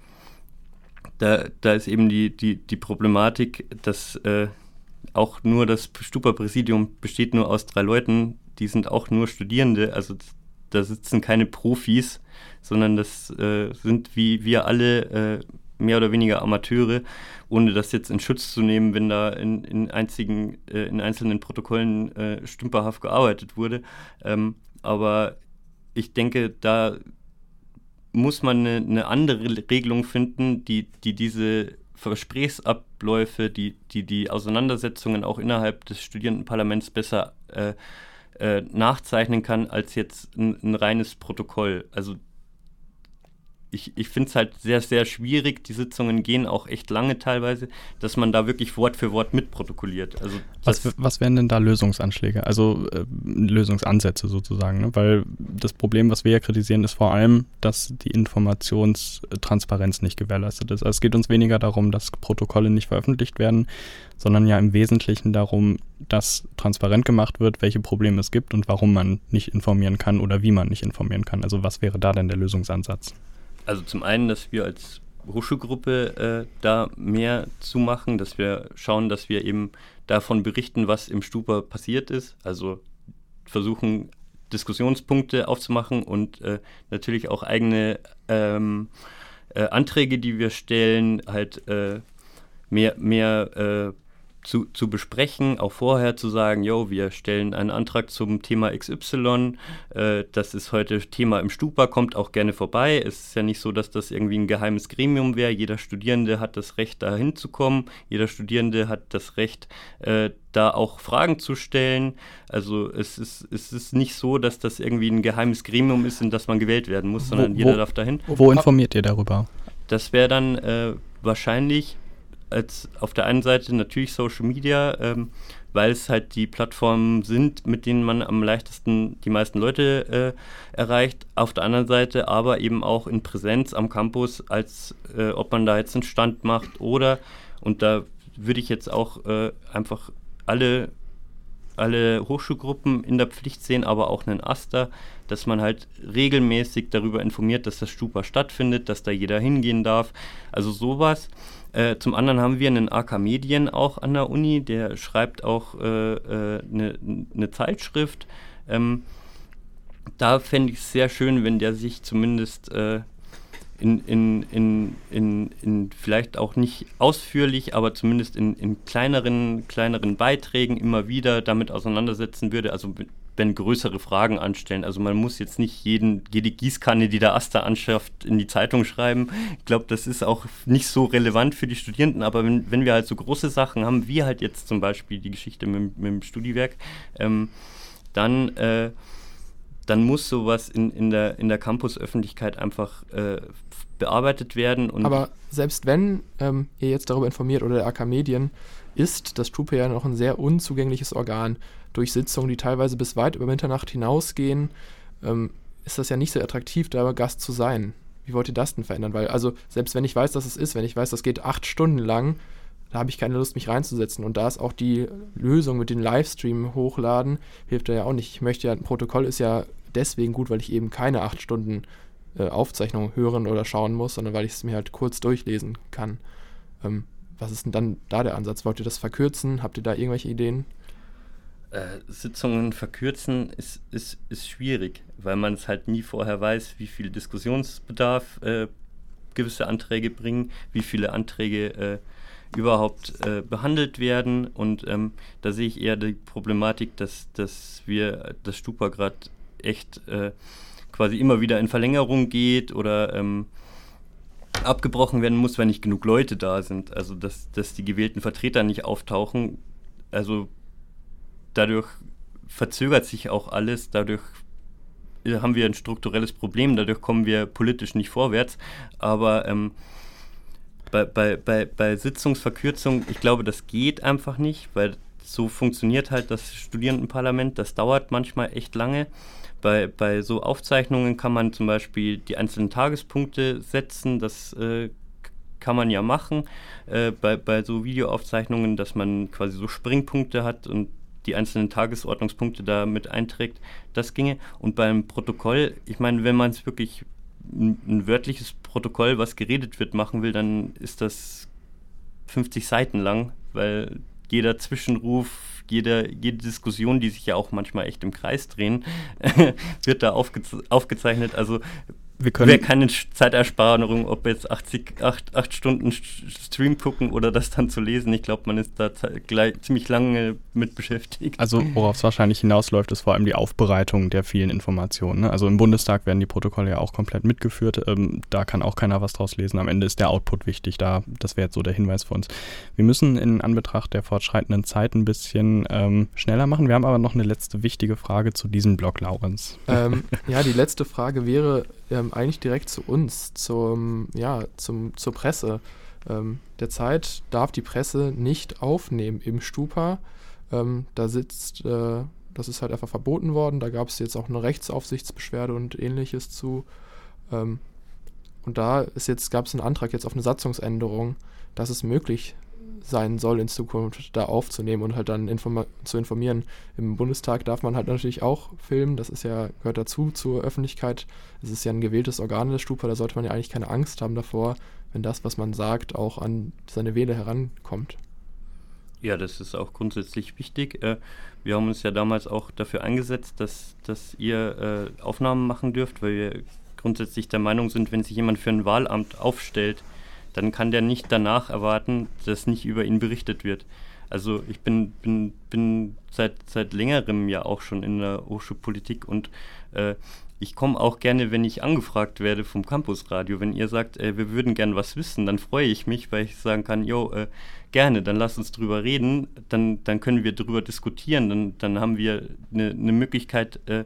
da, da ist eben die, die, die Problematik, dass äh, auch nur das Stupa-Präsidium besteht nur aus drei Leuten, die sind auch nur Studierende, also da sitzen keine Profis, sondern das äh, sind wie wir alle äh, mehr oder weniger Amateure, ohne das jetzt in Schutz zu nehmen, wenn da in, in, einzigen, äh, in einzelnen Protokollen äh, stümperhaft gearbeitet wurde. Ähm, aber ich denke, da muss man eine, eine, andere Regelung finden, die, die diese Gesprächsabläufe, die, die die Auseinandersetzungen auch innerhalb des Studierendenparlaments besser äh, äh, nachzeichnen kann, als jetzt ein, ein reines Protokoll. Also ich, ich finde es halt sehr, sehr schwierig. Die Sitzungen gehen auch echt lange teilweise, dass man da wirklich Wort für Wort mitprotokolliert. Also was, was wären denn da Lösungsanschläge, also äh, Lösungsansätze sozusagen? Ne? Weil das Problem, was wir ja kritisieren, ist vor allem, dass die Informationstransparenz nicht gewährleistet ist. Also es geht uns weniger darum, dass Protokolle nicht veröffentlicht werden, sondern ja im Wesentlichen darum, dass transparent gemacht wird, welche Probleme es gibt und warum man nicht informieren kann oder wie man nicht informieren kann. Also was wäre da denn der Lösungsansatz? Also zum einen, dass wir als Hochschulgruppe äh, da mehr zu machen, dass wir schauen, dass wir eben davon berichten, was im Stupa passiert ist. Also versuchen, Diskussionspunkte aufzumachen und äh, natürlich auch eigene ähm, äh, Anträge, die wir stellen, halt äh, mehr, mehr äh, zu, zu besprechen, auch vorher zu sagen, jo, wir stellen einen Antrag zum Thema XY, äh, das ist heute Thema im Stupa, kommt auch gerne vorbei. Es ist ja nicht so, dass das irgendwie ein geheimes Gremium wäre. Jeder Studierende hat das Recht, da hinzukommen. Jeder Studierende hat das Recht, äh, da auch Fragen zu stellen. Also es ist, es ist nicht so, dass das irgendwie ein geheimes Gremium ist, in das man gewählt werden muss, sondern wo, jeder darf dahin. Wo informiert ihr darüber? Das wäre dann äh, wahrscheinlich als auf der einen Seite natürlich Social Media, ähm, weil es halt die Plattformen sind, mit denen man am leichtesten die meisten Leute äh, erreicht. Auf der anderen Seite aber eben auch in Präsenz am Campus, als äh, ob man da jetzt einen Stand macht oder, und da würde ich jetzt auch äh, einfach alle, alle Hochschulgruppen in der Pflicht sehen, aber auch einen Aster, dass man halt regelmäßig darüber informiert, dass das Stupa stattfindet, dass da jeder hingehen darf. Also sowas Äh, zum anderen haben wir einen AK Medien auch an der Uni, der schreibt auch eine äh, äh ne, ne Zeitschrift. Ähm, da fände ich es sehr schön, wenn der sich zumindest äh, in, in, in, in, in vielleicht auch nicht ausführlich, aber zumindest in, in kleineren, kleineren Beiträgen immer wieder damit auseinandersetzen würde. Also wenn größere Fragen anstellen. Also man muss jetzt nicht jeden, jede Gießkanne, die der Asta anschafft, in die Zeitung schreiben. Ich glaube, das ist auch nicht so relevant für die Studierenden, aber wenn, wenn wir halt so große Sachen haben, wie halt jetzt zum Beispiel die Geschichte mit, mit dem Studiwerk, ähm, dann äh, dann muss sowas in, in der, in der Campus-Öffentlichkeit einfach äh, bearbeitet werden. Aber selbst wenn ähm, ihr jetzt darüber informiert oder der AK Medien, ist das Trupe ja noch ein sehr unzugängliches Organ. Durch Sitzungen, die teilweise bis weit über Mitternacht hinausgehen, ähm, ist das ja nicht so attraktiv, da Gast zu sein. Wie wollt ihr das denn verändern? Weil, also, selbst wenn ich weiß, dass es ist, wenn ich weiß, das geht acht Stunden lang, da habe ich keine Lust, mich reinzusetzen. Und da ist auch die Lösung mit den Livestream hochladen, hilft da ja auch nicht. Ich möchte ja, ein Protokoll ist ja deswegen gut, weil ich eben keine acht Stunden äh, Aufzeichnung hören oder schauen muss, sondern weil ich es mir halt kurz durchlesen kann. Ähm, was ist denn dann da der Ansatz? Wollt ihr das verkürzen? Habt ihr da irgendwelche Ideen? Äh, Sitzungen verkürzen ist, ist, ist schwierig, weil man es halt nie vorher weiß, wie viel Diskussionsbedarf äh, gewisse Anträge bringen, wie viele Anträge äh, überhaupt äh, behandelt werden. Und ähm, da sehe ich eher die Problematik, dass, dass wir das Stupa gerade echt äh, quasi immer wieder in Verlängerung geht oder ähm, abgebrochen werden muss, wenn nicht genug Leute da sind. Also dass, dass die gewählten Vertreter nicht auftauchen. Also dadurch verzögert sich auch alles, dadurch haben wir ein strukturelles Problem, dadurch kommen wir politisch nicht vorwärts. Aber ähm, bei, bei, bei, bei Sitzungsverkürzung, ich glaube, das geht einfach nicht, weil so funktioniert halt das Studierendenparlament. Das dauert manchmal echt lange. Bei, bei so Aufzeichnungen kann man zum Beispiel die einzelnen Tagespunkte setzen. Das äh, kann man ja machen. Äh, bei, bei so Videoaufzeichnungen, dass man quasi so Springpunkte hat und die einzelnen Tagesordnungspunkte da mit einträgt, das ginge. Und beim Protokoll, ich meine, wenn man es wirklich ein, wörtliches Protokoll, was geredet wird, machen will, dann ist das 50 Seiten lang, weil jeder Zwischenruf, jede, jede Diskussion, die sich ja auch manchmal echt im Kreis drehen, wird da aufge aufgezeichnet. Also wäre keine Zeitersparung, ob jetzt 80, 8, 8 Stunden Stream gucken oder das dann zu lesen. Ich glaube, man ist da gleich, ziemlich lange mit beschäftigt. Also worauf es wahrscheinlich hinausläuft, ist vor allem die Aufbereitung der vielen Informationen. Ne? Also im Bundestag werden die Protokolle ja auch komplett mitgeführt. Ähm, da kann auch keiner was draus lesen. Am Ende ist der Output wichtig. Da, das wäre jetzt so der Hinweis für uns. Wir müssen in Anbetracht der fortschreitenden Zeit ein bisschen ähm, schneller machen. Wir haben aber noch eine letzte wichtige Frage zu diesem Blog, Laurenz. Ähm, ja, die letzte Frage wäre, eigentlich direkt zu uns, zum, ja, zum, zur Presse. Ähm, derzeit darf die Presse nicht aufnehmen im Stupa. Ähm, da sitzt, äh, das ist halt einfach verboten worden. Da gab es jetzt auch eine Rechtsaufsichtsbeschwerde und ähnliches zu. Ähm, und da ist jetzt, gab es einen Antrag jetzt auf eine Satzungsänderung, dass es möglich sein soll, in Zukunft da aufzunehmen und halt dann informa zu informieren. Im Bundestag darf man halt natürlich auch filmen, das ist ja, gehört dazu zur Öffentlichkeit. Es ist ja ein gewähltes Organ des Stupa, da sollte man ja eigentlich keine Angst haben davor, wenn das, was man sagt, auch an seine Wähler herankommt. Ja, das ist auch grundsätzlich wichtig. Äh, wir haben uns ja damals auch dafür eingesetzt, dass, dass ihr äh, Aufnahmen machen dürft, weil wir grundsätzlich der Meinung sind, wenn sich jemand für ein Wahlamt aufstellt, dann kann der nicht danach erwarten, dass nicht über ihn berichtet wird. Also ich bin, bin, bin seit, seit längerem ja auch schon in der Hochschulpolitik und äh, ich komme auch gerne, wenn ich angefragt werde vom Campusradio. Wenn ihr sagt, äh, wir würden gerne was wissen, dann freue ich mich, weil ich sagen kann, jo, äh, gerne, dann lasst uns drüber reden, dann, dann können wir drüber diskutieren, dann, dann haben wir eine ne Möglichkeit, äh,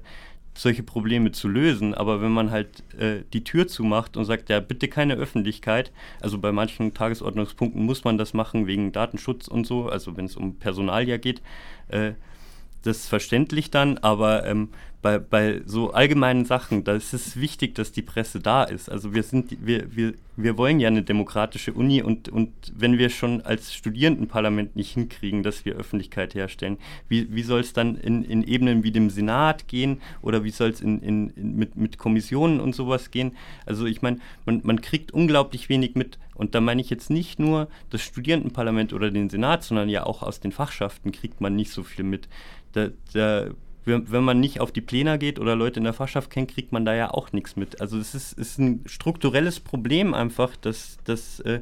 solche Probleme zu lösen. Aber wenn man halt äh, die Tür zumacht und sagt, ja, bitte keine Öffentlichkeit, also bei manchen Tagesordnungspunkten muss man das machen wegen Datenschutz und so, also wenn es um Personalia geht, äh, das verständlich dann, aber ähm, bei, bei so allgemeinen Sachen, da ist es wichtig, dass die Presse da ist. Also wir sind, wir, wir, wir wollen ja eine demokratische Uni und, und wenn wir schon als Studierendenparlament nicht hinkriegen, dass wir Öffentlichkeit herstellen, wie, wie soll es dann in, in Ebenen wie dem Senat gehen oder wie soll es in, in, in, mit, mit Kommissionen und sowas gehen? Also ich meine, man, man kriegt unglaublich wenig mit, Und da meine ich jetzt nicht nur das Studierendenparlament oder den Senat, sondern ja auch aus den Fachschaften kriegt man nicht so viel mit. Da, da, wenn man nicht auf die Pläne geht oder Leute in der Fachschaft kennt, kriegt man da ja auch nichts mit. Also es ist, ist ein strukturelles Problem einfach, dass, dass, äh,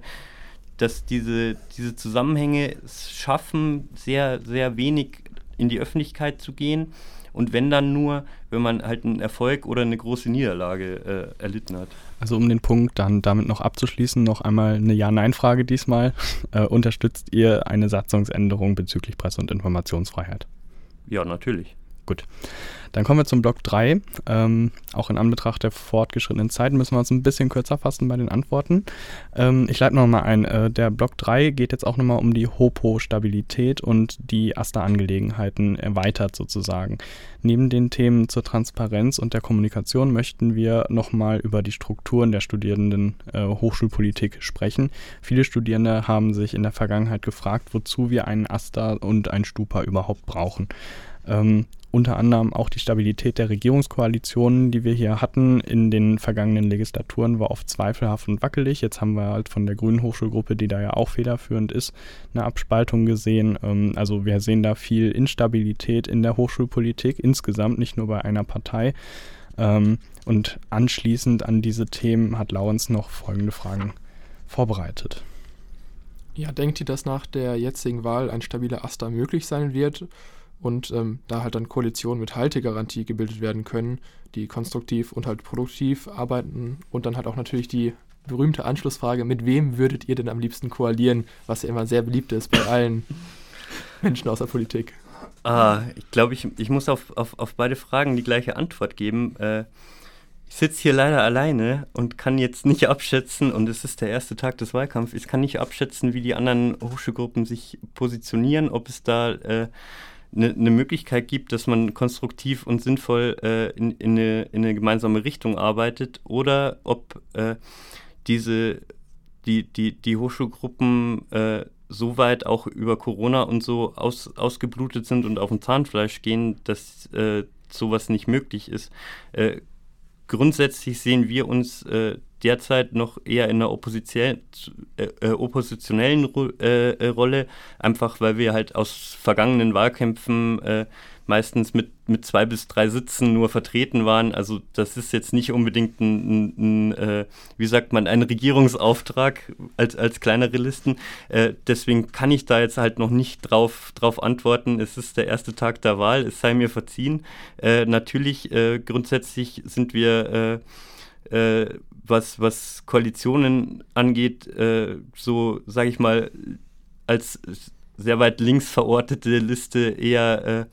dass diese, diese Zusammenhänge es schaffen, sehr, sehr wenig in die Öffentlichkeit zu gehen. Und wenn dann nur, wenn man halt einen Erfolg oder eine große Niederlage äh, erlitten hat. Also um den Punkt dann damit noch abzuschließen, noch einmal eine Ja-Nein-Frage diesmal. Äh, unterstützt ihr eine Satzungsänderung bezüglich Presse- und Informationsfreiheit? Ja, natürlich. Gut. Dann kommen wir zum Block 3. Ähm, auch in Anbetracht der fortgeschrittenen Zeit müssen wir uns ein bisschen kürzer fassen bei den Antworten. Ähm, ich leite nochmal ein. Äh, der Block 3 geht jetzt auch nochmal um die Hopo-Stabilität und die AStA-Angelegenheiten erweitert sozusagen. Neben den Themen zur Transparenz und der Kommunikation möchten wir nochmal über die Strukturen der Studierenden äh, Hochschulpolitik sprechen. Viele Studierende haben sich in der Vergangenheit gefragt, wozu wir einen AStA und ein Stupa überhaupt brauchen. Ähm, unter anderem auch die Stabilität der Regierungskoalitionen, die wir hier hatten in den vergangenen Legislaturen, war oft zweifelhaft und wackelig. Jetzt haben wir halt von der Grünen Hochschulgruppe, die da ja auch federführend ist, eine Abspaltung gesehen. Ähm, also wir sehen da viel Instabilität in der Hochschulpolitik insgesamt, nicht nur bei einer Partei. Ähm, und anschließend an diese Themen hat Laurens noch folgende Fragen vorbereitet. Ja, denkt ihr, dass nach der jetzigen Wahl ein stabiler Aster möglich sein wird? Und ähm, da halt dann Koalitionen mit Haltegarantie gebildet werden können, die konstruktiv und halt produktiv arbeiten und dann halt auch natürlich die berühmte Anschlussfrage, mit wem würdet ihr denn am liebsten koalieren, was ja immer sehr beliebt ist bei allen Menschen aus der Politik. Ah, ich glaube, ich, ich muss auf, auf, auf beide Fragen die gleiche Antwort geben. Äh, ich sitze hier leider alleine und kann jetzt nicht abschätzen, und es ist der erste Tag des Wahlkampfs, ich kann nicht abschätzen, wie die anderen Hochschulgruppen sich positionieren, ob es da äh, eine, eine Möglichkeit gibt, dass man konstruktiv und sinnvoll äh, in, in, eine, in, eine, gemeinsame Richtung arbeitet oder ob äh, diese, die, die, die Hochschulgruppen äh, so weit auch über Corona und so aus, ausgeblutet sind und auf dem Zahnfleisch gehen, dass äh, sowas nicht möglich ist. Grundsätzlich sehen wir uns äh, derzeit noch eher in einer oppositionellen, äh, äh, oppositionellen äh, äh, Rolle, einfach weil wir halt aus vergangenen Wahlkämpfen äh, meistens mit, mit zwei bis drei Sitzen nur vertreten waren. Also das ist jetzt nicht unbedingt ein, ein, ein äh, wie sagt man, ein Regierungsauftrag als, als kleinere Listen. deswegen kann ich da jetzt halt noch nicht drauf, drauf antworten. Es ist der erste Tag der Wahl, es sei mir verziehen. natürlich, grundsätzlich sind wir äh, was, was Koalitionen angeht, äh, so, sage ich mal, als sehr weit links verortete Liste eher äh,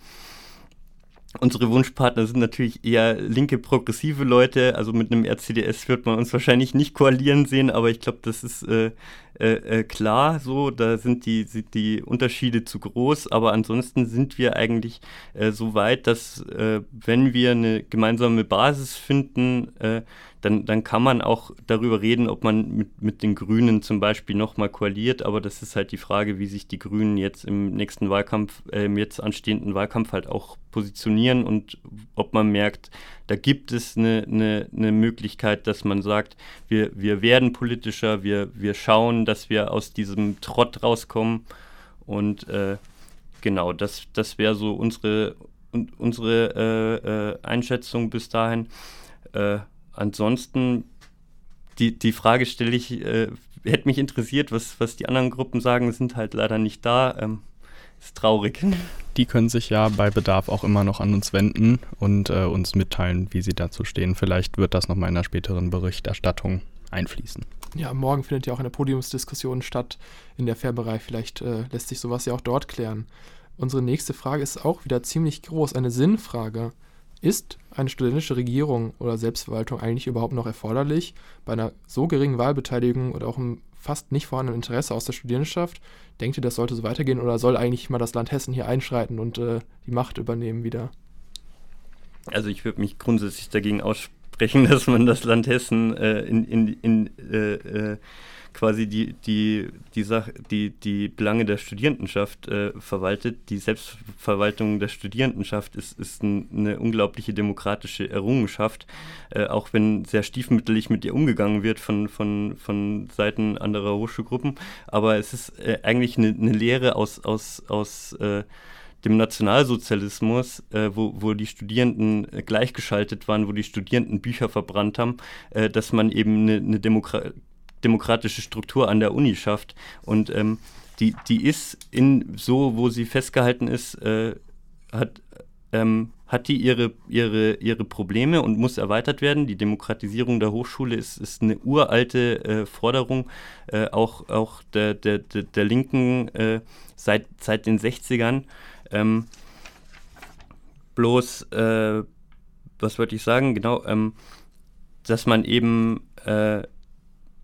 unsere Wunschpartner sind natürlich eher linke progressive Leute. Also mit einem RCDS wird man uns wahrscheinlich nicht koalieren sehen, aber ich glaube, das ist äh, äh, äh, klar so. Da sind die, sind die Unterschiede zu groß. Aber ansonsten sind wir eigentlich äh, so weit, dass äh, wenn wir eine gemeinsame Basis finden, äh, dann, dann kann man auch darüber reden, ob man mit, mit den Grünen zum Beispiel nochmal koaliert. Aber das ist halt die Frage, wie sich die Grünen jetzt im nächsten Wahlkampf, äh, im jetzt anstehenden Wahlkampf halt auch positionieren und ob man merkt, da gibt es eine, eine, eine Möglichkeit, dass man sagt, wir, wir werden politischer, wir, wir schauen, dass wir aus diesem Trott rauskommen. Und äh, genau, das, das wäre so unsere, unsere äh, äh, Einschätzung bis dahin. Äh, ansonsten, die, die Frage stelle ich, äh, hätte mich interessiert, was, was die anderen Gruppen sagen, sind halt leider nicht da. Ähm, ist traurig. Die können sich ja bei Bedarf auch immer noch an uns wenden und äh, uns mitteilen, wie sie dazu stehen. Vielleicht wird das nochmal in einer späteren Berichterstattung einfließen. Ja, morgen findet ja auch eine Podiumsdiskussion statt in der Fairbereich. Vielleicht äh, lässt sich sowas ja auch dort klären. Unsere nächste Frage ist auch wieder ziemlich groß, eine Sinnfrage. Ist eine studentische Regierung oder Selbstverwaltung eigentlich überhaupt noch erforderlich? Bei einer so geringen Wahlbeteiligung oder auch einem fast nicht vorhandenen Interesse aus der Studierendenschaft, denkt ihr, das sollte so weitergehen oder soll eigentlich mal das Land Hessen hier einschreiten und äh, die Macht übernehmen wieder? Also ich würde mich grundsätzlich dagegen aussprechen sprechen, dass man das Land Hessen äh, in, in, in äh, äh, quasi die, die, die, Sache, die, die Belange der Studierendenschaft äh, verwaltet. Die Selbstverwaltung der Studierendenschaft ist, ist ein, eine unglaubliche demokratische Errungenschaft, äh, auch wenn sehr stiefmütterlich mit ihr umgegangen wird von, von, von Seiten anderer Hochschulgruppen. Aber es ist äh, eigentlich eine, eine Lehre aus, aus, aus äh, dem Nationalsozialismus, äh, wo, wo die Studierenden äh, gleichgeschaltet waren, wo die Studierenden Bücher verbrannt haben, äh, dass man eben eine, eine Demokratie demokratische Struktur an der Uni schafft. Und ähm, die, die ist in so, wo sie festgehalten ist, äh, hat, ähm, hat die ihre, ihre, ihre Probleme und muss erweitert werden. Die Demokratisierung der Hochschule ist, ist eine uralte äh, Forderung, äh, auch, auch der, der, der, Linken äh, seit, seit den 60ern. Ähm, bloß, äh, was wollte ich sagen? Genau, ähm, dass man eben äh,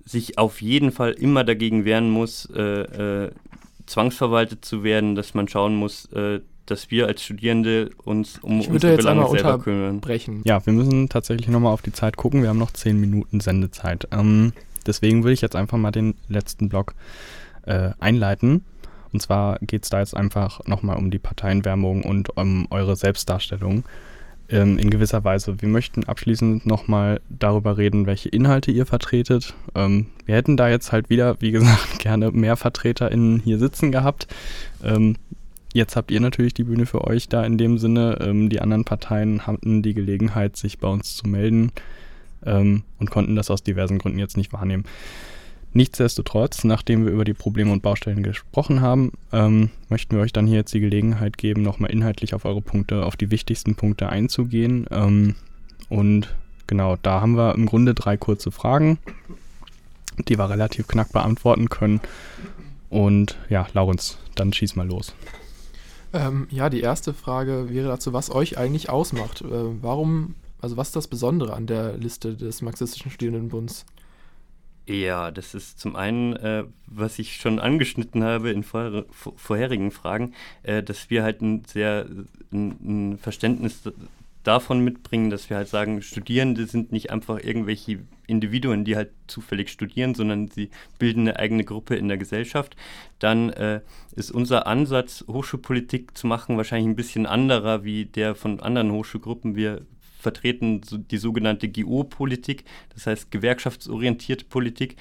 sich auf jeden Fall immer dagegen wehren muss, äh, äh, zwangsverwaltet zu werden, dass man schauen muss, äh, dass wir als Studierende uns um ich unsere Belange selber kümmern. Ja, wir müssen tatsächlich nochmal auf die Zeit gucken. Wir haben noch zehn Minuten Sendezeit. Ähm, deswegen würde ich jetzt einfach mal den letzten Block äh, einleiten. Und zwar geht es da jetzt einfach nochmal um die Parteienwerbung und um eure Selbstdarstellung ähm, in gewisser Weise. Wir möchten abschließend nochmal darüber reden, welche Inhalte ihr vertretet. Ähm, wir hätten da jetzt halt wieder, wie gesagt, gerne mehr VertreterInnen hier sitzen gehabt. Ähm, jetzt habt ihr natürlich die Bühne für euch da in dem Sinne. Ähm, die anderen Parteien hatten die Gelegenheit, sich bei uns zu melden ähm, und konnten das aus diversen Gründen jetzt nicht wahrnehmen. Nichtsdestotrotz, nachdem wir über die Probleme und Baustellen gesprochen haben, ähm, möchten wir euch dann hier jetzt die Gelegenheit geben, nochmal inhaltlich auf eure Punkte, auf die wichtigsten Punkte einzugehen. Ähm, und genau, da haben wir im Grunde drei kurze Fragen, die wir relativ knack beantworten können. Und ja, Laurens, dann schieß mal los. Ähm, ja, die erste Frage wäre dazu, was euch eigentlich ausmacht. Äh, warum, also was ist das Besondere an der Liste des Marxistischen Studierendenbunds? Ja, das ist zum einen, äh, was ich schon angeschnitten habe in vor, vorherigen Fragen, äh, dass wir halt ein sehr ein, ein Verständnis davon mitbringen, dass wir halt sagen, Studierende sind nicht einfach irgendwelche Individuen, die halt zufällig studieren, sondern sie bilden eine eigene Gruppe in der Gesellschaft. Dann äh, ist unser Ansatz, Hochschulpolitik zu machen, wahrscheinlich ein bisschen anderer wie der von anderen Hochschulgruppen. Wir vertreten die sogenannte GO-Politik, das heißt gewerkschaftsorientierte Politik.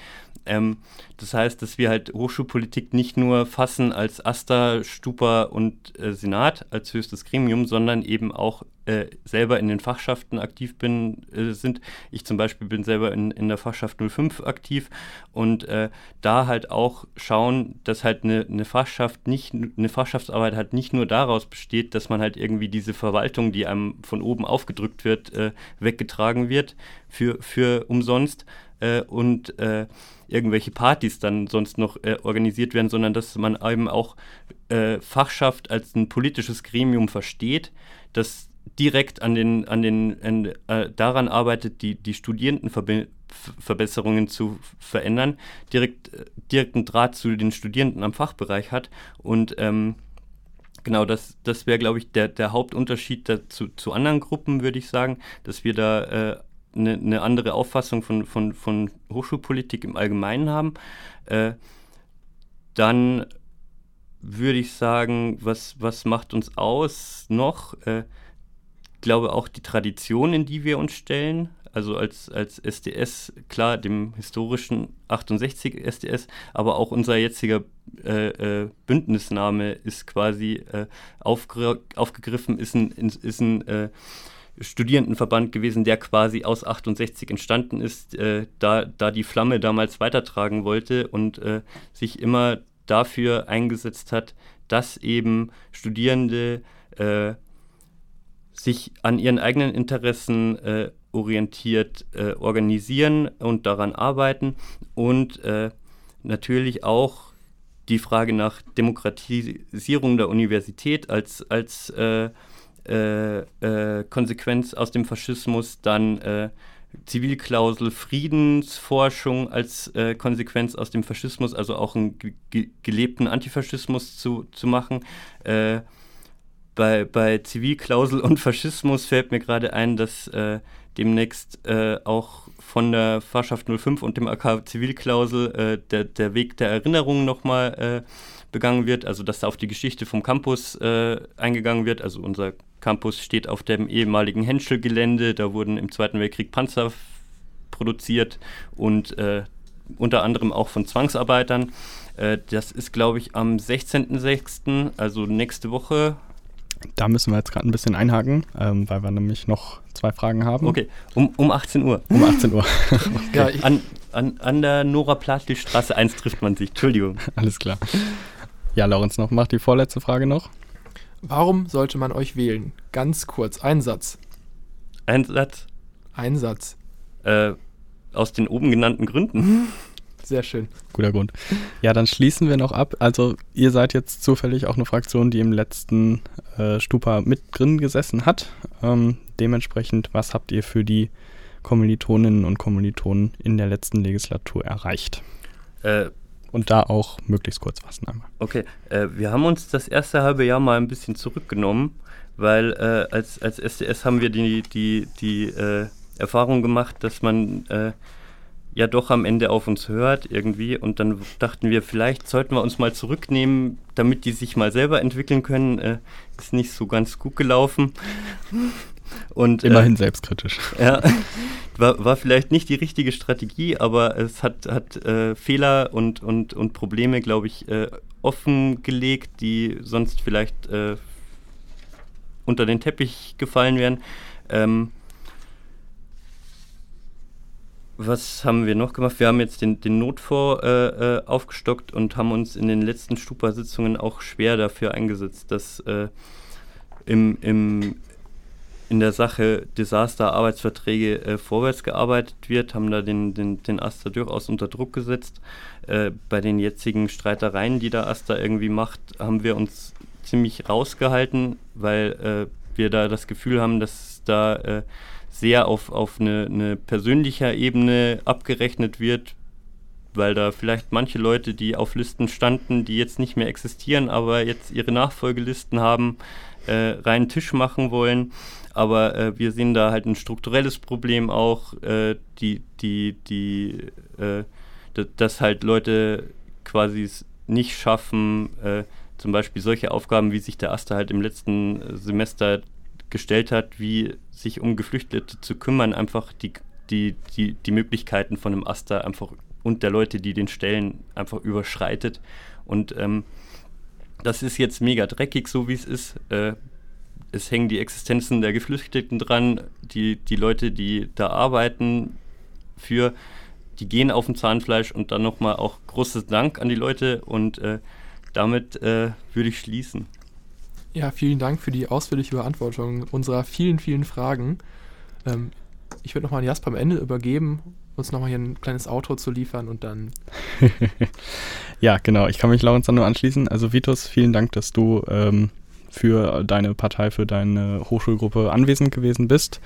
Ähm, das heißt, dass wir halt Hochschulpolitik nicht nur fassen als AStA, Stupa und äh, Senat als höchstes Gremium, sondern eben auch äh, selber in den Fachschaften aktiv bin, äh, sind. Ich zum Beispiel bin selber in, in der Fachschaft 05 aktiv und äh, da halt auch schauen, dass halt eine, eine Fachschaft nicht, eine Fachschaftsarbeit halt nicht nur daraus besteht, dass man halt irgendwie diese Verwaltung, die einem von oben aufgedrückt wird, äh, weggetragen wird für, für umsonst äh, und äh, irgendwelche Partys dann sonst noch äh, organisiert werden, sondern dass man eben auch äh, Fachschaft als ein politisches Gremium versteht, das direkt an den, an den, an, äh, daran arbeitet, die, die Studierendenverbesserungen zu verändern, direkt, äh, direkten Draht zu den Studierenden am Fachbereich hat und ähm, Genau, das, das wäre, glaube ich, der, der Hauptunterschied dazu, zu anderen Gruppen, würde ich sagen, dass wir da äh, eine, eine andere Auffassung von, von, von Hochschulpolitik im Allgemeinen haben. Äh, dann würde ich sagen, was, was macht uns aus noch? Äh, glaube auch die Tradition, in die wir uns stellen. Also als, als SDS, klar, dem historischen 68 SDS, aber auch unser jetziger äh, äh, Bündnisname ist quasi äh, aufge aufgegriffen, ist ein, ist ein äh, Studierendenverband gewesen, der quasi aus 68 entstanden ist, äh, da, da die Flamme damals weitertragen wollte und äh, sich immer dafür eingesetzt hat, dass eben Studierende sich an ihren eigenen Interessen äh, orientiert äh, organisieren und daran arbeiten und äh, natürlich auch die Frage nach Demokratisierung der Universität als, als äh, äh, Konsequenz aus dem Faschismus, dann äh, Zivilklausel Friedensforschung als äh, Konsequenz aus dem Faschismus, also auch einen ge gelebten Antifaschismus zu, zu machen. Bei, bei Zivilklausel und Faschismus fällt mir gerade ein, dass äh, demnächst äh, auch von der Fahrschaft 05 und dem AK Zivilklausel äh, der, der Weg der Erinnerung nochmal äh, begangen wird, also dass da auf die Geschichte vom Campus äh, eingegangen wird. Also unser Campus steht auf dem ehemaligen Henschel-Gelände, da wurden im Zweiten Weltkrieg Panzer produziert und äh, unter anderem auch von Zwangsarbeitern. Äh, das ist, glaube ich, am 16.06., also nächste Woche. Da müssen wir jetzt gerade ein bisschen einhaken, ähm, weil wir nämlich noch zwei Fragen haben. Okay, um, um 18 Uhr. Um 18 Uhr. okay. ja, an, an, an der Nora Platl Straße 1 trifft man sich. Entschuldigung. Alles klar. Ja, Lorenz, noch macht die vorletzte Frage noch. Warum sollte man euch wählen? Ganz kurz, ein Satz. Ein Satz? Ein Satz. Äh, aus den oben genannten Gründen. Sehr schön. Guter Grund. Ja, dann schließen wir noch ab. Also ihr seid jetzt zufällig auch eine Fraktion, die im letzten äh, Stupa mit drin gesessen hat. Ähm, dementsprechend, was habt ihr für die Kommilitoninnen und Kommilitonen in der letzten Legislatur erreicht? Äh, und da auch möglichst kurz fassen einmal. Okay, äh, wir haben uns das erste halbe Jahr mal ein bisschen zurückgenommen, weil äh, als, als SDS haben wir die, die, die äh, Erfahrung gemacht, dass man äh, ja doch am Ende auf uns hört irgendwie. Und dann dachten wir, vielleicht sollten wir uns mal zurücknehmen, damit die sich mal selber entwickeln können. Äh, ist nicht so ganz gut gelaufen. Und, Immerhin äh, selbstkritisch. Ja, war, war vielleicht nicht die richtige Strategie, aber es hat, hat äh, Fehler und, und, und Probleme, glaube ich, äh, offengelegt, die sonst vielleicht äh, unter den Teppich gefallen wären. Ähm, was haben wir noch gemacht? Wir haben jetzt den, den Notfonds äh, äh, aufgestockt und haben uns in den letzten Stupa-Sitzungen auch schwer dafür eingesetzt, dass äh, im, im, in der Sache Desaster-Arbeitsverträge äh, vorwärts gearbeitet wird, haben da den, den, den Asta durchaus unter Druck gesetzt. Äh, bei den jetzigen Streitereien, die der Asta irgendwie macht, haben wir uns ziemlich rausgehalten, weil äh, wir da das Gefühl haben, dass da sehr auf, auf eine, eine persönlicher Ebene abgerechnet wird, weil da vielleicht manche Leute, die auf Listen standen, die jetzt nicht mehr existieren, aber jetzt ihre Nachfolgelisten haben, äh, reinen Tisch machen wollen. Aber äh, wir sehen da halt ein strukturelles Problem auch, äh, die, die, die, äh, dass halt Leute quasi nicht schaffen, äh, zum Beispiel solche Aufgaben, wie sich der Aster halt im letzten Semester gestellt hat, wie sich um Geflüchtete zu kümmern, einfach die, die, die, die Möglichkeiten von einem Aster einfach und der Leute, die den stellen, einfach überschreitet. Und ähm, das ist jetzt mega dreckig, so wie es ist. Äh, es hängen die Existenzen der Geflüchteten dran, die, die Leute, die da arbeiten, für, die gehen auf dem Zahnfleisch und dann nochmal auch großes Dank an die Leute und äh, damit äh, würde ich schließen. Ja, vielen Dank für die ausführliche Beantwortung unserer vielen, vielen Fragen. Ähm, ich würde nochmal an Jasper am Ende übergeben, uns nochmal hier ein kleines Outro zu liefern und dann. ja, genau. Ich kann mich Laurens dann nur anschließen. Also, Vitus, vielen Dank, dass du ähm, für deine Partei, für deine Hochschulgruppe anwesend gewesen bist.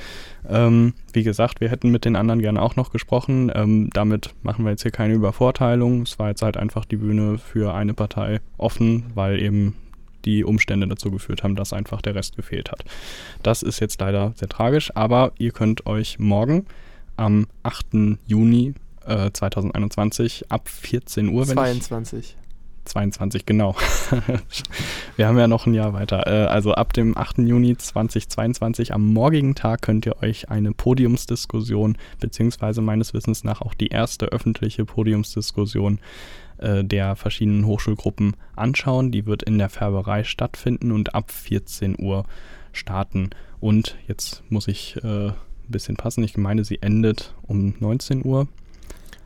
Ähm, wie gesagt, wir hätten mit den anderen gerne auch noch gesprochen. Ähm, damit machen wir jetzt hier keine Übervorteilung. Es war jetzt halt einfach die Bühne für eine Partei offen, weil eben die Umstände dazu geführt haben, dass einfach der Rest gefehlt hat. Das ist jetzt leider sehr tragisch, aber ihr könnt euch morgen am 8. Juni äh, 2021 ab 14 Uhr, 22. 22, genau. Wir haben ja noch ein Jahr weiter. Äh, also ab dem 8. Juni 2022 am morgigen Tag könnt ihr euch eine Podiumsdiskussion, beziehungsweise meines Wissens nach auch die erste öffentliche Podiumsdiskussion äh, der verschiedenen Hochschulgruppen anschauen. Die wird in der Färberei stattfinden und ab 14 Uhr starten. Und jetzt muss ich äh, ein bisschen passen. Ich meine, sie endet um 19 Uhr.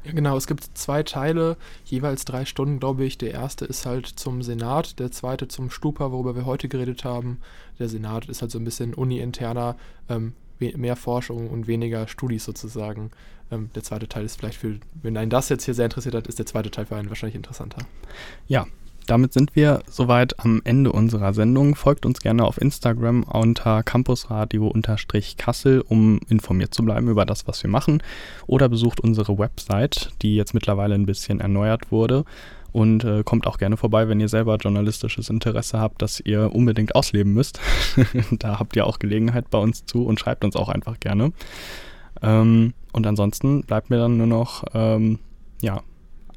Ja, genau. Es gibt zwei Teile, jeweils drei Stunden, glaube ich. Der erste ist halt zum Senat, der zweite zum Stupa, worüber wir heute geredet haben. Der Senat ist halt so ein bisschen uni-interner, ähm, mehr Forschung und weniger Studis sozusagen. Ähm, der zweite Teil ist vielleicht für, wenn einen das jetzt hier sehr interessiert hat, ist der zweite Teil für einen wahrscheinlich interessanter. Ja, damit sind wir soweit am Ende unserer Sendung. Folgt uns gerne auf Instagram unter campusradio-kassel, um informiert zu bleiben über das, was wir machen. Oder besucht unsere Website, die jetzt mittlerweile ein bisschen erneuert wurde und äh, kommt auch gerne vorbei, wenn ihr selber journalistisches Interesse habt, das ihr unbedingt ausleben müsst. da habt ihr auch Gelegenheit bei uns zu und schreibt uns auch einfach gerne. Ähm, und ansonsten bleibt mir dann nur noch, ähm, ja,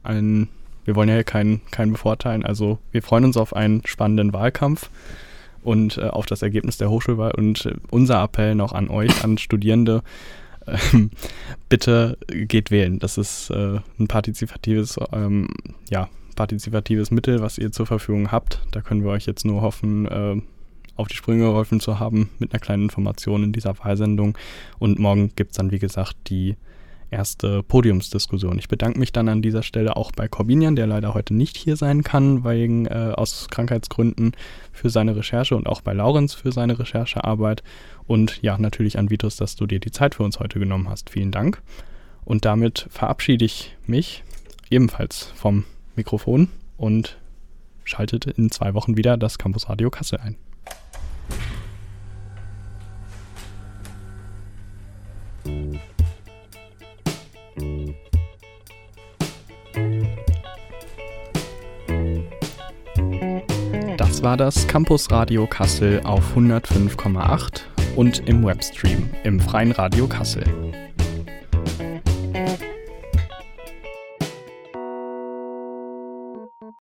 ein, wir wollen ja hier keinen kein bevorteilen, also wir freuen uns auf einen spannenden Wahlkampf und äh, auf das Ergebnis der Hochschulwahl und äh, unser Appell noch an euch, an Studierende, ähm, bitte geht wählen. Das ist äh, ein partizipatives, ähm, ja, partizipatives Mittel, was ihr zur Verfügung habt. Da können wir euch jetzt nur hoffen, äh, auf die Sprünge geholfen zu haben mit einer kleinen Information in dieser Wahlsendung. Und morgen gibt es dann, wie gesagt, die erste Podiumsdiskussion. Ich bedanke mich dann an dieser Stelle auch bei Corbinian, der leider heute nicht hier sein kann, wegen äh, aus Krankheitsgründen für seine Recherche und auch bei Laurenz für seine Recherchearbeit. Und ja, natürlich an Vitus, dass du dir die Zeit für uns heute genommen hast. Vielen Dank. Und damit verabschiede ich mich ebenfalls vom Mikrofon und schaltet in zwei Wochen wieder das Campus Radio Kassel ein. Das war das Campus Radio Kassel auf 105,8 und im Webstream im Freien Radio Kassel.